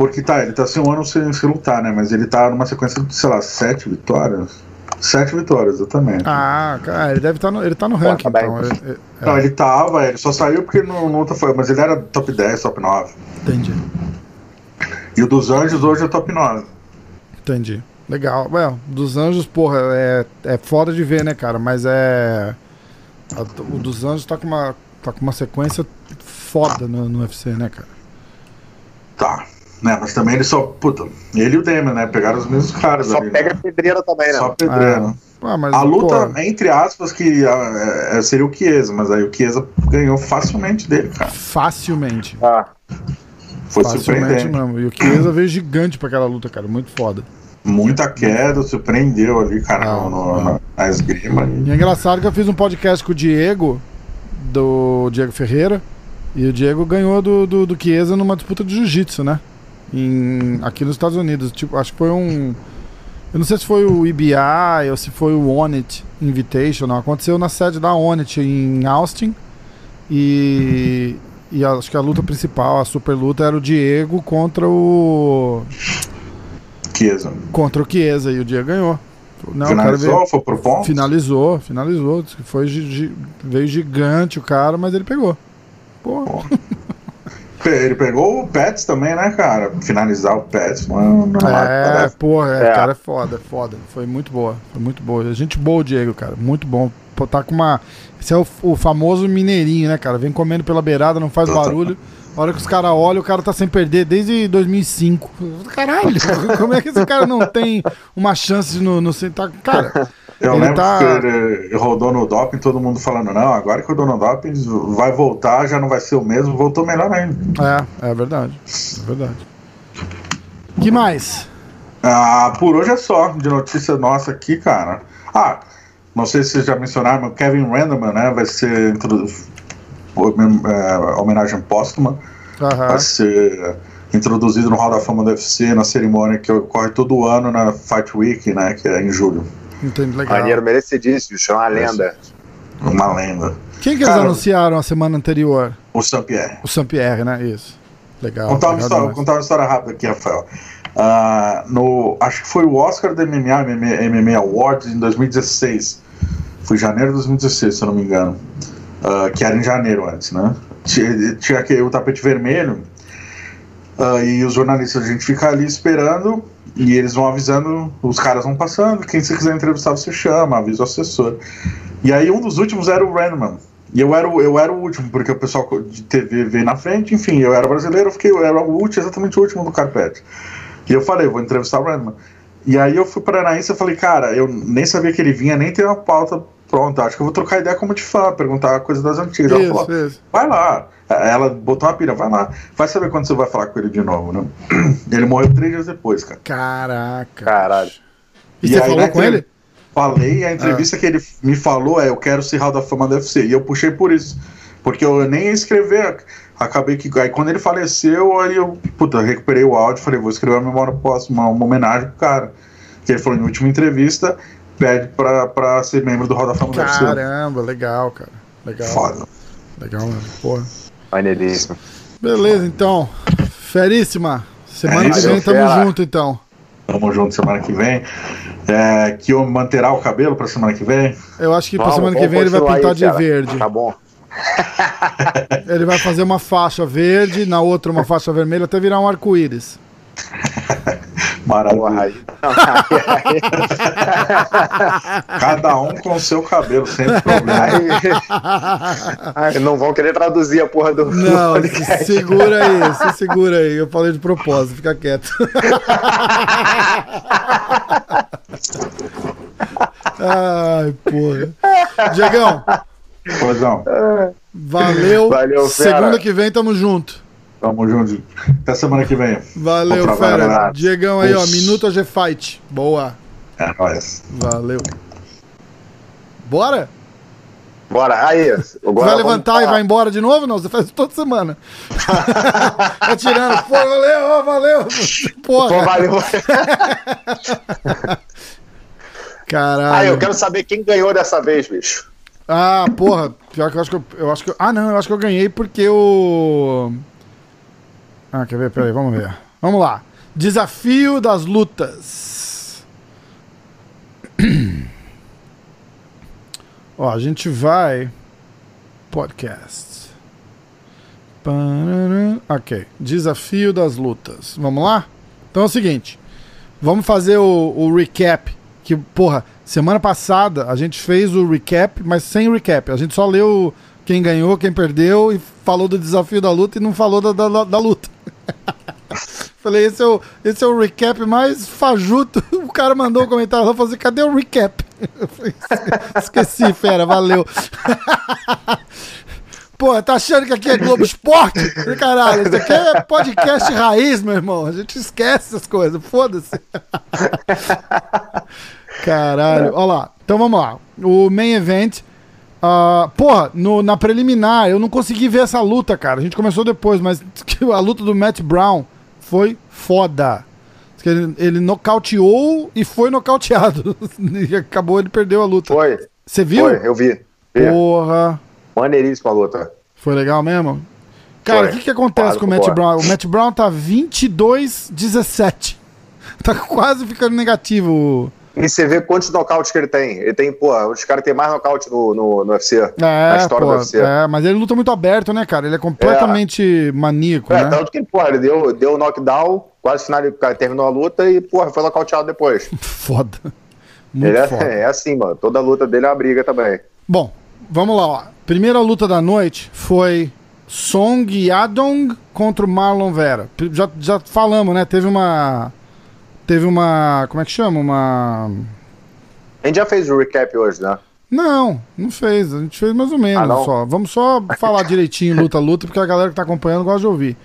S3: Porque tá, ele tá sem um ano sem, sem lutar, né? Mas ele tá numa sequência de, sei lá, sete vitórias. Sete vitórias, exatamente.
S1: Ah, cara, ele deve estar no, ele tá no ranking,
S2: tá
S1: então. É- é-
S3: Não, ele tava, ele só saiu porque não, não luta foi, mas ele era top 10, top 9.
S1: entendi,
S3: E o dos Anjos hoje é top 9.
S1: entendi. Legal. Well, dos Anjos, porra, é, é foda de ver, né, cara? Mas é. a- o dos Anjos tá com uma, tá com uma sequência foda no, no UFC, né, cara?
S3: Tá. Né, mas também ele só. Puta, ele e o Demian, né? Pegaram os mesmos caras
S2: Só
S3: ali.
S2: pega
S3: né?
S2: pedreira também, né?
S3: Só pedreiro.
S1: Ah, mas,
S3: A luta,
S1: pô,
S3: entre aspas, que ah, é, seria o Chiesa, mas aí o Chiesa ganhou facilmente dele, cara.
S1: facilmente.
S2: Ah,
S3: Foi
S1: Facilmente
S3: surpreendente.
S1: mesmo. E o Chiesa veio gigante pra aquela luta, cara. Muito foda.
S3: Muita queda, surpreendeu ali, cara,
S1: Ah,
S3: no,
S1: ah.
S3: na, na esgrima.
S1: E é engraçado que eu fiz um podcast com o Diego, do Diego Ferreira, e o Diego ganhou do, do, do Chiesa numa disputa de jiu-jitsu, né? Em, aqui nos Estados Unidos. Tipo, acho que foi um. Eu não sei se foi o EBI ou se foi o Onit Invitational. Aconteceu na sede da Onit em Austin. E, e acho que a luta principal, a super luta, era o Diego contra o.
S3: Chiesa.
S1: Contra o Chiesa. E o Diego ganhou. Não.
S3: Finalizou, foi pro ponto.
S1: Finalizou, finalizou. Foi veio gigante o cara, mas ele pegou. Pô, <laughs>
S3: Ele pegou o Pets também, né, cara? Finalizar o Pets não é, é,
S1: porra, é,
S2: É.
S1: cara é foda, é foda. Foi muito boa, foi muito boa. Gente boa o Diego, cara, muito bom. Pô, tá com uma. Esse é o, o famoso mineirinho, né, cara? Vem comendo pela beirada, não faz barulho. A hora que os caras olham, o cara tá sem perder desde 2005. Caralho, <laughs> como é que esse cara não tem uma chance no, no sentar? Cara,
S3: Eu
S1: ele
S3: lembro
S1: tá-
S3: que ele rodou no doping, todo mundo falando, não, agora que rodou no doping, vai voltar, já não vai ser o mesmo, voltou melhor ainda.
S1: é, é verdade. É verdade. que mais?
S3: Ah, por hoje é só, de notícia nossa aqui, cara. Ah, não sei se vocês já mencionaram, mas Kevin Randleman, né, vai ser é, homenagem póstuma, vai ser introduzido no Hall da Fama do UFC na cerimônia que ocorre todo ano na Fight Week, né, que é em julho.
S1: Entendi, legal.
S2: maneiro, merecidíssimo, isso é uma lenda.
S3: Uma lenda.
S1: Quem que eles
S3: Cara,
S1: anunciaram a semana anterior?
S3: O Saint-Pierre.
S1: O Saint-Pierre, né? Isso. Legal.
S3: Contar uma,
S1: legal
S3: história, vou
S1: demais.
S3: contar uma história rápida aqui, Rafael. Ah, no, acho que foi o Oscar do MMA, MMA, MMA Awards em 2016. Foi em janeiro de 2016, se eu não me engano. Ah, que era em janeiro antes, né? Tinha, tinha aquele, o tapete vermelho. ah, e os jornalistas, a gente fica ali esperando. E eles vão avisando, os caras vão passando. Quem você quiser entrevistar, você chama, avisa o assessor. E aí um dos últimos era o Randman. E eu era, o- eu era o último, porque o pessoal de TV veio na frente, enfim, eu era brasileiro, eu fiquei, eu era o último, exatamente o último do carpete. E eu falei, vou entrevistar o Randman. E aí eu fui para Anaísa e falei, cara, eu nem sabia que ele vinha, nem tem uma pauta pronta, acho que eu vou trocar ideia como de fã, perguntar coisa das antigas. Ela falou,
S1: Isso, isso.
S3: vai lá. Ela botou uma pira, vai lá. Vai saber quando você vai falar com ele de novo, né? <clears throat> Ele morreu três dias depois, cara.
S1: Caraca.
S2: Caralho.
S1: E,
S3: E
S1: você
S3: aí,
S1: falou com ele?
S3: Falei, a entrevista que ele me falou é: eu quero ser Hall da Fama do UFC. E eu puxei por isso. Porque eu nem ia escrever. Acabei que. Aí quando ele faleceu, aí eu. Puta, recuperei o áudio falei: vou escrever uma memória uma, uma homenagem pro cara. Que ele falou em última entrevista: pede pra, pra ser membro do Hall da Fama do UFC.
S1: Caramba, legal, cara. Legal.
S3: Foda.
S1: Legal mesmo. Porra.
S2: Maneiríssimo.
S1: Beleza, então. Feríssima. Semana
S3: É
S1: que vem tamo
S2: fera.
S1: junto, então.
S3: Tamo junto semana que vem. É, que eu manterá o cabelo pra semana que vem.
S1: Eu acho que pra
S2: Vamos,
S1: semana que vem ele vai pintar
S2: aí,
S1: de
S2: fera.
S1: verde.
S2: Tá bom. <laughs>
S1: Ele vai fazer uma faixa verde, na outra uma faixa vermelha, até virar um arco-íris. <laughs>
S3: Maravilha.
S2: aí. <laughs>
S3: Cada um com o seu cabelo, sem problema.
S2: aí, aí não vão querer traduzir a porra do, do
S1: Não, se
S2: podcast.
S1: segura aí, se segura aí. Eu falei de propósito, fica quieto. Ai, porra. Diegão,
S3: Poisão,
S1: valeu.
S2: Valeu, fera.
S1: Segunda que vem tamo junto.
S3: Tamo junto. Até semana que vem.
S1: Valeu, fera. Diegão aí, ó. Minuto AG Fight. Boa.
S3: É nóis.
S1: Valeu. Bora?
S2: Bora, aí. Agora
S1: vai
S2: vamos
S1: levantar e
S2: falar.
S1: vai embora de novo? Não, você faz isso toda semana. <laughs> tá tirando. Pô, valeu, ó, valeu. Porra.
S2: Pô, valeu. <laughs>
S1: Caralho.
S2: Aí, eu quero saber quem ganhou dessa vez, bicho.
S1: Ah, porra. Pior que eu acho que eu, eu acho que eu- Ah, não, eu acho que eu ganhei porque o. Ah, quer ver? Peraí, vamos ver. Vamos lá. Desafio das lutas. Ó, a gente vai. Podcast. Ok. Desafio das lutas. Vamos lá? Então é o seguinte. Vamos fazer o, o recap. Que, porra, semana passada a gente fez o recap, mas sem recap. A gente só leu quem ganhou, quem perdeu e falou do desafio da luta e não falou da, da, da luta. <laughs> Falei, esse é, o, esse é o recap mais fajuto. <laughs> O cara mandou um comentário lá, falou assim, cadê o recap? <laughs> Falei, esqueci, fera, valeu. Pô, tá achando que aqui é Globo Esporte? Caralho, isso aqui é podcast raiz, meu irmão. A gente esquece essas coisas, foda-se. Caralho, ó lá. Então vamos lá. O main event. Ah, porra, no- na preliminar, eu não consegui ver essa luta, cara. A gente começou depois, mas <laughs> a luta do Matt Brown foi foda. Ele, ele nocauteou e foi nocauteado. <laughs> E acabou, ele perdeu a luta.
S2: Foi,
S1: Você viu?
S2: foi, eu vi. vi.
S1: Porra.
S2: Maneiríssima a luta.
S1: Foi legal mesmo? Cara, o que, que acontece com o Matt
S2: boa.
S1: Brown? O Matt Brown tá 22-17. <laughs> Tá quase ficando negativo.
S2: E você vê quantos nocautes que ele tem. Ele tem, pô, os caras têm mais nocaute no, no, no UFC.
S1: É,
S2: na história
S1: pô,
S2: do UFC.
S1: é, mas ele luta muito aberto, né, cara? Ele é completamente maníaco,
S2: É,
S1: né?
S2: tanto que porra, ele deu, deu knockdown, quase final, terminou a luta e, porra, foi nocauteado depois. <laughs>
S1: Foda. Muito
S2: Ele é,
S1: foda.
S2: é assim, mano. Toda luta dele é uma briga também.
S1: Bom, vamos lá, ó. Primeira luta da noite foi Song Yadong contra o Marlon Vera. Já, já falamos, né? Teve uma. Teve uma. Como é que chama? Uma.
S2: A gente já fez o recap hoje, né?
S1: Não, não fez. A gente fez mais ou menos
S2: Ah,
S1: só. Vamos só falar direitinho luta a luta, porque a galera que tá acompanhando gosta de ouvir.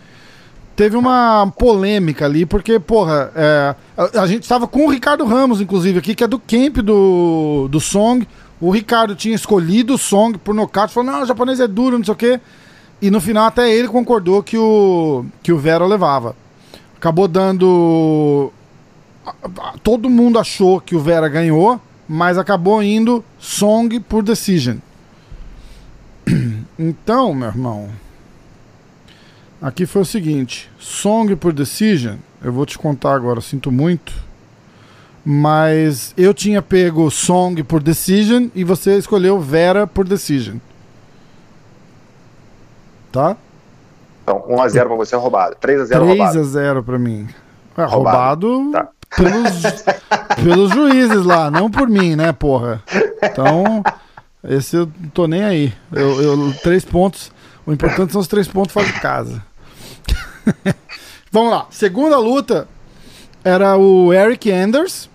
S1: Teve uma polêmica ali, porque, porra, é, a, a gente tava com o Ricardo Ramos, inclusive, aqui, que é do camp do, do Song. O Ricardo tinha escolhido o Song por nocaute, falou, não, o japonês é duro, não sei o quê. E no final até ele concordou que o, que o Vera levava. Acabou dando. Todo mundo achou que o Vera ganhou, mas acabou indo Song por decision. <clears throat> Então, meu irmão. Aqui foi o seguinte: Song por decision. Eu vou te contar agora, sinto muito. Mas eu tinha pego Song por decision e você escolheu Vera por decision. Tá?
S2: Então, 1x0 pra você roubado. 3x0
S1: 3
S2: roubado.
S1: a 0 pra mim. É,
S2: Roubado.
S1: roubado
S2: Tá.
S1: Pelos, pelos juízes lá, não por mim, né, porra? Então, Esse eu não tô nem aí. Eu, eu- três pontos. O importante são os três pontos fora de casa. <laughs> Vamos lá. Segunda luta era o Eric Anders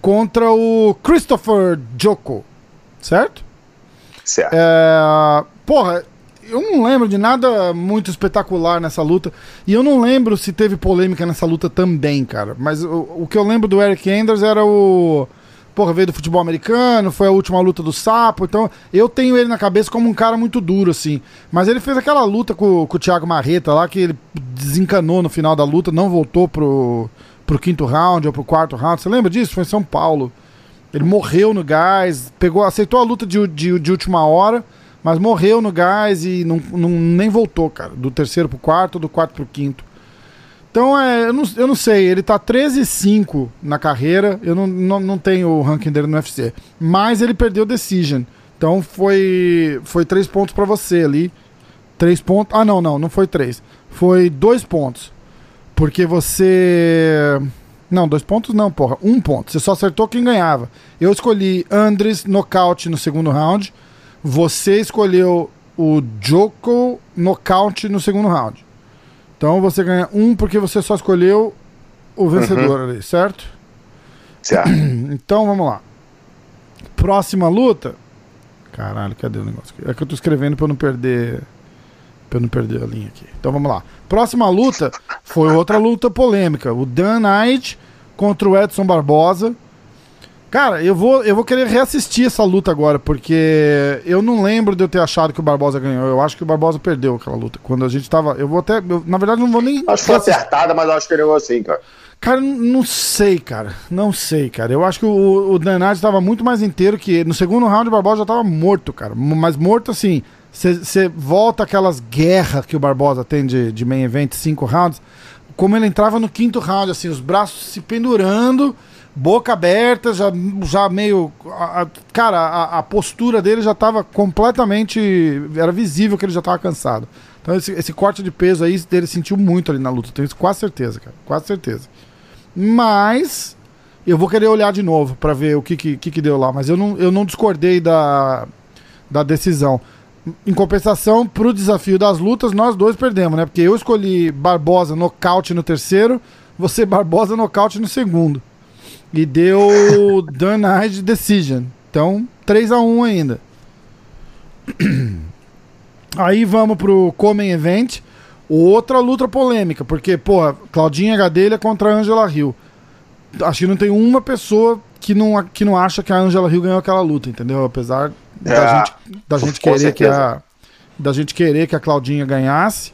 S1: contra o Christopher Joko. Certo?
S2: Certo.
S1: É, porra, eu não lembro de nada muito espetacular nessa luta. E eu não lembro se teve polêmica nessa luta também, cara. Mas o, o que eu lembro do Eric Anders era o. Porra, veio do futebol americano, foi a última luta do sapo. Então, eu tenho ele na cabeça como um cara muito duro, assim. Mas ele fez aquela luta com, com o Thiago Marreta lá, que ele desencanou no final da luta, não voltou pro, pro quinto round ou pro quarto round. Você lembra disso? Foi em São Paulo. Ele morreu no gás, pegou, aceitou a luta de, de, de última hora, mas morreu no gás e não, não- nem voltou, cara. Do terceiro pro quarto, do quarto pro quinto. Então, é, eu, não, eu não sei, ele tá 13-5 na carreira, eu não, não, não tenho o ranking dele no UFC. Mas ele perdeu Decision. Então foi foi três pontos pra você ali. Três pontos. Ah, não, não, não foi três. Foi dois pontos. Porque você. Não, dois pontos não, porra. Um ponto. Você só acertou quem ganhava. Eu escolhi Andres nocaute no segundo round. Você escolheu o Joko nocaute no segundo round. Então você ganha um porque você só escolheu o vencedor ali, certo?
S2: Certo. <clears throat>
S1: Então vamos lá. Próxima luta. Caralho, cadê o negócio? aqui? É que eu tô escrevendo pra eu não perder. Pra eu não perder a linha aqui. Então vamos lá. Próxima luta foi outra luta polêmica. O Dan Knight contra o Edson Barbosa. Cara, eu vou, eu vou querer reassistir essa luta agora, porque eu não lembro de eu ter achado que o Barbosa ganhou. Eu acho que o Barbosa perdeu aquela luta. Quando a gente tava. Eu vou até. eu, na verdade, não vou nem.
S2: Acho que foi acertada, mas eu acho que ele ganhou assim, cara.
S1: Cara, não sei, cara. Não sei, cara. Eu acho que o, o Danad estava muito mais inteiro que ele. No segundo round, o Barbosa já tava morto, cara. Mas morto assim. Você volta aquelas guerras que o Barbosa tem de, de main event, cinco rounds. Como ele entrava no quinto round, assim, os braços se pendurando, boca aberta, já, já meio. a- a- cara, a, a postura dele já tava completamente. Era visível que ele já tava cansado. Então esse, esse corte de peso aí dele sentiu muito ali na luta. Tenho quase certeza, cara. Quase certeza. Mas eu vou querer olhar de novo pra ver o que que, que que deu lá. Mas eu não, eu não discordei da, da decisão. Em compensação, pro desafio das lutas, nós dois perdemos, né? Porque eu escolhi Barbosa nocaute no terceiro, você Barbosa nocaute no segundo. E deu Dan Hyde Decision. Então, 3 a 1 ainda. <clears throat> Aí vamos pro Comen Event. Outra luta polêmica, porque, porra, Claudinha Gadelha contra a Angela Hill. Acho que não tem uma pessoa que não, que não acha que a Angela Hill ganhou aquela luta, entendeu? Apesar da
S2: É,
S1: gente, da gente querer que
S2: certeza.
S1: a da gente querer que a Claudinha ganhasse,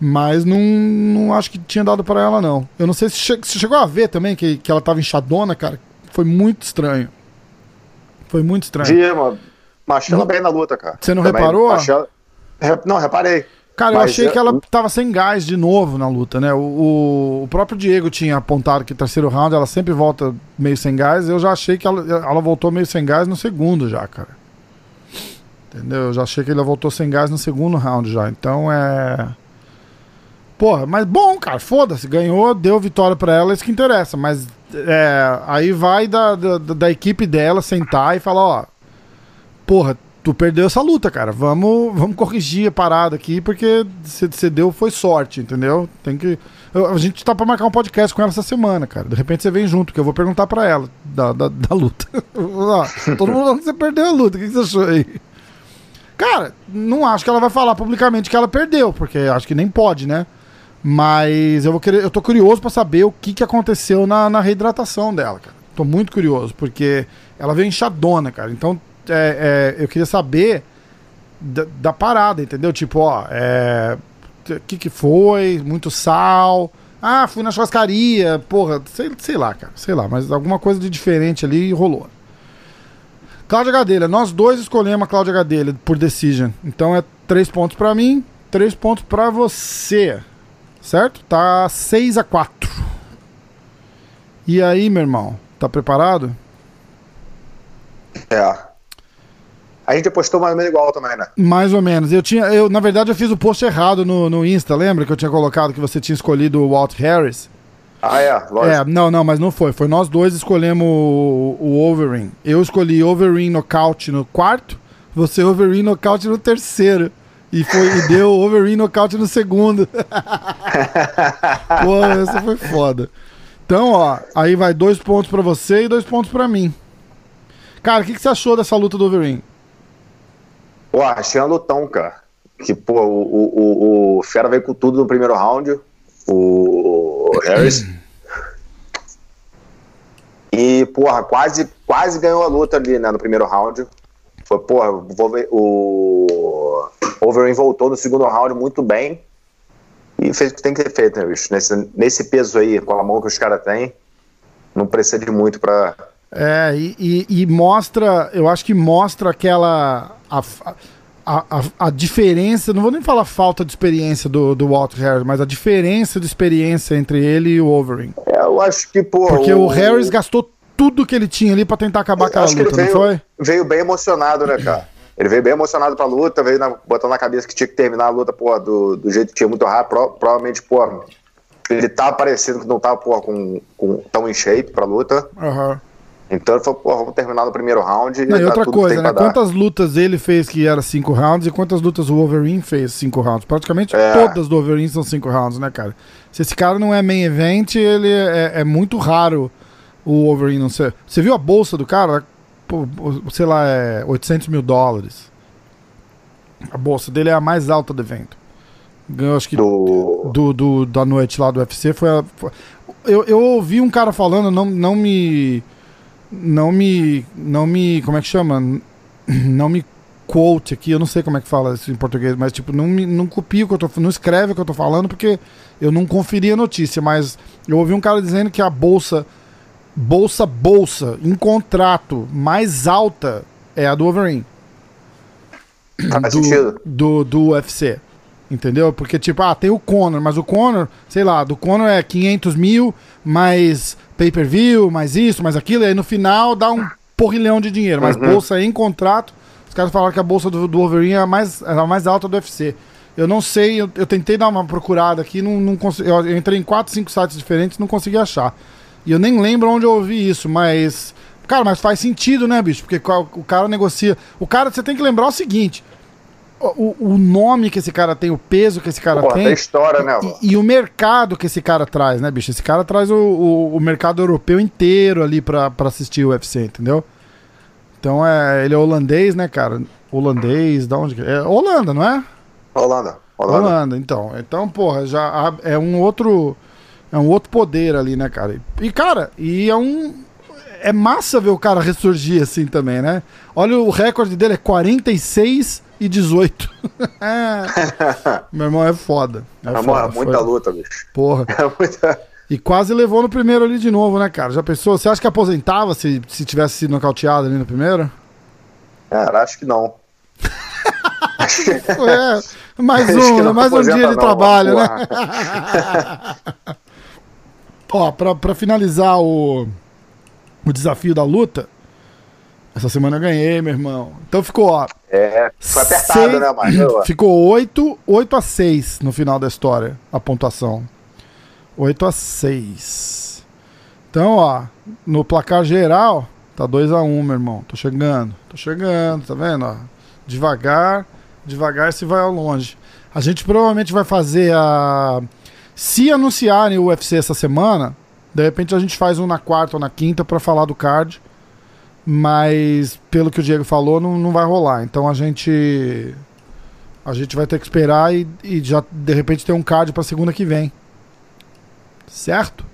S1: mas não, não acho que tinha dado pra ela não. Eu não sei se che- se chegou a ver também que, que ela tava inchadona, cara. Foi muito estranho. Foi muito estranho.
S2: Vi, mano. Mas ela bem na luta, cara.
S1: Você não
S2: Também,
S1: reparou?
S2: achei ela- Não, reparei.
S1: Cara, eu
S2: Mas
S1: achei
S2: eu-
S1: que ela tava sem gás de novo na luta, né? O, o- o próprio Diego tinha apontado que terceiro round ela sempre volta meio sem gás. Eu já achei que ela, ela voltou meio sem gás no segundo já, cara. Entendeu? Eu já achei que ela voltou sem gás no segundo round já. Então é. Porra, mas bom, cara, foda-se. Ganhou, deu vitória pra ela, isso que interessa. Mas é, aí vai da, da, da equipe dela sentar e falar: ó, porra, tu perdeu essa luta, cara. Vamos, vamos corrigir a parada aqui, porque você deu foi sorte, entendeu? Tem que. eu- a gente tá pra marcar um podcast com ela essa semana, cara. De repente você vem junto, que eu vou perguntar pra ela da, da, da luta. <laughs> Todo mundo falando que você perdeu a luta. O que que você achou aí? Cara, não acho que ela vai falar publicamente que ela perdeu, porque acho que nem pode, né? Mas eu vou querer, eu tô curioso pra saber o que, que aconteceu na, na reidratação dela, cara. Tô muito curioso, porque ela veio inchadona, cara. Então, é, é, eu queria saber da, da parada, entendeu? Tipo, ó, é, o que que foi? Muito sal. Ah, fui na churrascaria, porra, sei, sei lá, cara, sei lá, mas alguma coisa de diferente ali rolou. Cláudia Gadelha, nós dois escolhemos a Cláudia Gadelha por decision. Então é três pontos pra mim, três pontos pra você. Certo? Tá 6 a 4 E aí, meu irmão? Tá preparado?
S2: É. A gente postou mais ou menos igual também, né?
S1: Mais ou menos. Eu tinha, eu, na verdade, eu fiz o post errado no, no Insta. Lembra que eu tinha colocado que você tinha escolhido o Walt Harris?
S2: Ah, é, lógico.
S1: É, não, não, mas não foi. Foi nós dois escolhemos o, o Overeem. Eu escolhi Overeem nocaute no quarto, você Overeem nocaute no terceiro. E, foi, e deu Overeem nocaute no segundo. <laughs> Pô, essa foi foda. Então, ó, aí vai dois pontos pra você e dois pontos pra mim. Cara, o que, que você achou dessa luta do Overeem?
S2: Pô, achei uma lutão, cara. Que, pô, o, o, o, o Fera veio com tudo no primeiro round. O Harris. E, porra, quase, quase ganhou a luta ali, né, no primeiro round. Foi, porra, o Wolver- o Overeem voltou no segundo round muito bem. E fez o que tem que ser feito, né, bicho? Nesse, nesse peso aí, com a mão que os caras têm, não precisa de muito pra.
S1: É, e, e- e mostra, eu acho que mostra aquela. A, a, a, a diferença, não vou nem falar falta de experiência do, do Walt Harris, mas a diferença de experiência entre ele e o Overeem.
S2: É, eu acho que, pô.
S1: Porque o, Harris gastou tudo que ele tinha ali pra tentar acabar aquela luta, não
S2: veio,
S1: foi?
S2: veio bem emocionado, né, cara? Ele veio bem emocionado pra luta, veio na, botando na cabeça que tinha que terminar a luta, pô, do, do jeito que tinha muito rápido. Pro- provavelmente, pô, ele tá parecendo que não tá, pô, com, com, tão em shape pra luta.
S1: Aham.
S2: Então ele falou, pô, vamos terminar no primeiro round.
S1: Não, e outra coisa, né? Quantas lutas ele fez que era cinco rounds e quantas lutas o Wolverine fez cinco rounds? Praticamente
S2: É.
S1: todas do Wolverine são cinco rounds, né, cara? Se esse cara não é main event, ele é, é muito raro o Wolverine não ser. Você viu a bolsa do cara? Pô, sei lá, é 800 mil dólares. A bolsa dele é a mais alta do evento. Ganhou, acho que
S2: Do...
S1: do, do- da noite lá do UFC foi, a- foi- eu, eu ouvi um cara falando, não, não me. Não me. Não me. Como é que chama? Não me quote aqui, eu não sei como é que fala isso em português, mas tipo, não, me, não copia o que eu tô não escreve o que eu tô falando, porque eu não conferi a notícia, mas eu ouvi um cara dizendo que a bolsa. Bolsa, bolsa, em contrato mais alta é a do Wolverine
S2: Faz
S1: do,
S2: sentido.
S1: do, do UFC. Entendeu? Porque, tipo, ah, tem o Conor, mas o Conor, sei lá, do Conor é 500 mil, mais pay-per-view, mais isso, mais aquilo, e aí no final dá um porrilhão de dinheiro. Mas
S2: Uhum.
S1: bolsa em contrato, os caras falaram que a bolsa do, do Wolverine é a mais, é a mais alta do UFC. Eu não sei, eu, eu tentei dar uma procurada aqui, não, não consegui, eu, eu entrei em 4, 5 sites diferentes, não consegui achar. E eu nem lembro onde eu ouvi isso, mas. Cara, mas faz sentido, né, bicho? Porque o cara negocia. O cara, você tem que lembrar o seguinte: o, o nome que esse cara tem, o peso que esse cara
S2: Pô,
S1: tem.
S2: história, né?
S1: E, e o mercado que esse cara traz, né, bicho? Esse cara traz o, o, o mercado europeu inteiro ali pra, pra assistir o UFC, entendeu? Então é, ele é holandês, né, cara? Holandês, da onde? que- É Holanda, não é?
S2: Holanda. Holanda.
S1: Holanda, então. Então, porra, já é um outro. É um outro poder ali, né, cara? E, cara, e é um. É massa ver o cara ressurgir assim também, né? Olha, o recorde dele é 46 e 18. É. <laughs> Meu irmão é foda. É
S2: É
S1: foda,
S2: muita
S1: foi-
S2: luta, bicho.
S1: Porra. <laughs>
S2: É muita.
S1: E quase levou no primeiro ali de novo, né, cara? Já pensou? Você acha que aposentava se, se tivesse sido nocauteado ali no primeiro?
S2: Cara, acho que não. <laughs>
S1: É, mais
S2: Acho
S1: um, mais um dia de
S2: não,
S1: trabalho, né? Ó, pra, pra finalizar o, o desafio da luta, essa semana eu ganhei, meu irmão. Então ficou, ó.
S2: É, foi apertado,
S1: seis-
S2: né, Marcelo? <clears throat>
S1: Ficou 8, 8 a 6 no final da história, a pontuação. 8 a 6. Então, ó, no placar geral, tá 2 a 1 meu irmão. Tô chegando, tô chegando, tá vendo? Ó? Devagar, devagar se vai ao longe. A gente provavelmente vai fazer a. Se anunciarem o UFC essa semana, de repente a gente faz um na quarta ou na quinta pra falar do card. Mas, pelo que o Diego falou, não, não vai rolar. Então a gente. A gente vai ter que esperar e, e já de repente ter um card pra segunda que vem. Certo?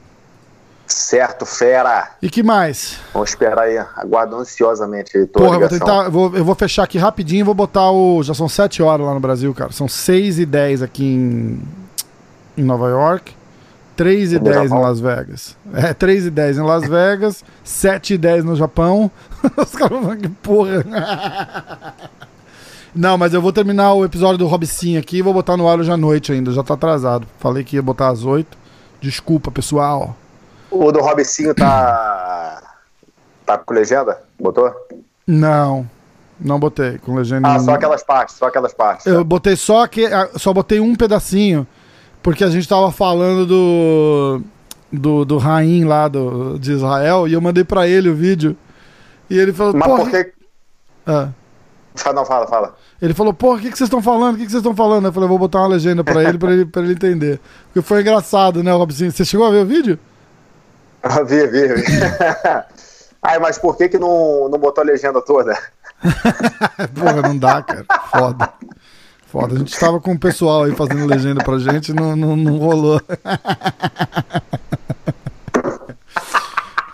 S2: Certo, fera.
S1: E que mais?
S2: Vamos esperar aí. Aguardo ansiosamente aí
S1: Porra, eu vou tentar. Vou, eu vou fechar aqui rapidinho e vou botar o. Já são 7 horas lá no Brasil, cara. São 6 e 10 aqui em, em Nova York. 3 e
S2: No
S1: 10 em
S2: Japão?
S1: Las Vegas. É, 3 e 10 em Las Vegas. 7 e 10 no Japão. <laughs> Os caras falam que porra. Não, mas eu vou terminar o episódio do Robicinho aqui e vou botar no ar hoje à noite ainda. Já tá atrasado. Falei que ia botar às 8. Desculpa, pessoal.
S2: O do Robicinho tá. Tá com legenda? Botou?
S1: Não, não botei com legenda
S2: Ah,
S1: nenhuma.
S2: só aquelas partes, só aquelas partes.
S1: Eu botei só que ah, só botei um pedacinho porque a gente tava falando do do, do Raim lá do, de Israel e eu mandei pra ele o vídeo. E ele falou,
S2: Mas por que.
S1: Ah.
S2: Não, fala, fala.
S1: Ele falou, porra, o que, que vocês estão falando? O que, que vocês estão falando? Eu falei, vou botar uma legenda pra ele, pra ele, pra ele entender. Porque foi engraçado, né, Robson? Você chegou a ver o vídeo?
S2: Ah, Vi, vi, vi. <laughs> Ai, mas por que que não, não botou a legenda toda? <laughs>
S1: Porra, não dá, cara. Foda. Foda. A gente tava com o pessoal aí fazendo legenda pra gente e não, não, não rolou.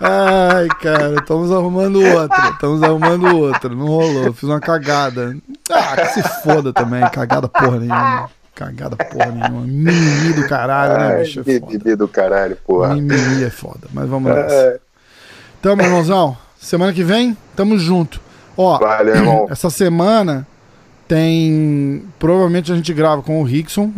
S1: Ai, cara, estamos arrumando outra. Estamos arrumando outra. Não rolou. Fiz uma cagada. Ah, que se foda também. Cagada porra nenhuma. Cagada porra nenhuma. Mimimi do caralho, né, bicho? É
S2: bebê do caralho, porra.
S1: Mimimi é foda. Mas vamos nessa.
S2: É,
S1: Então, meu irmãozão, semana que vem, tamo junto. Ó,
S2: Valeu, irmão.
S1: essa semana tem. Provavelmente a gente grava com o Rickson.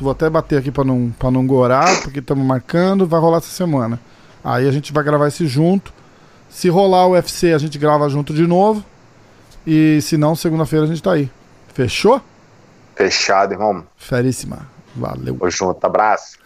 S1: Vou até bater aqui para não, para não gorar, porque estamos marcando. Vai rolar essa semana. Aí a gente vai gravar esse junto. Se rolar o UFC, a gente grava junto de novo. E se não, segunda-feira a gente tá aí. Fechou?
S2: Fechado, irmão.
S1: Feríssima. Valeu.
S2: Tô junto, abraço.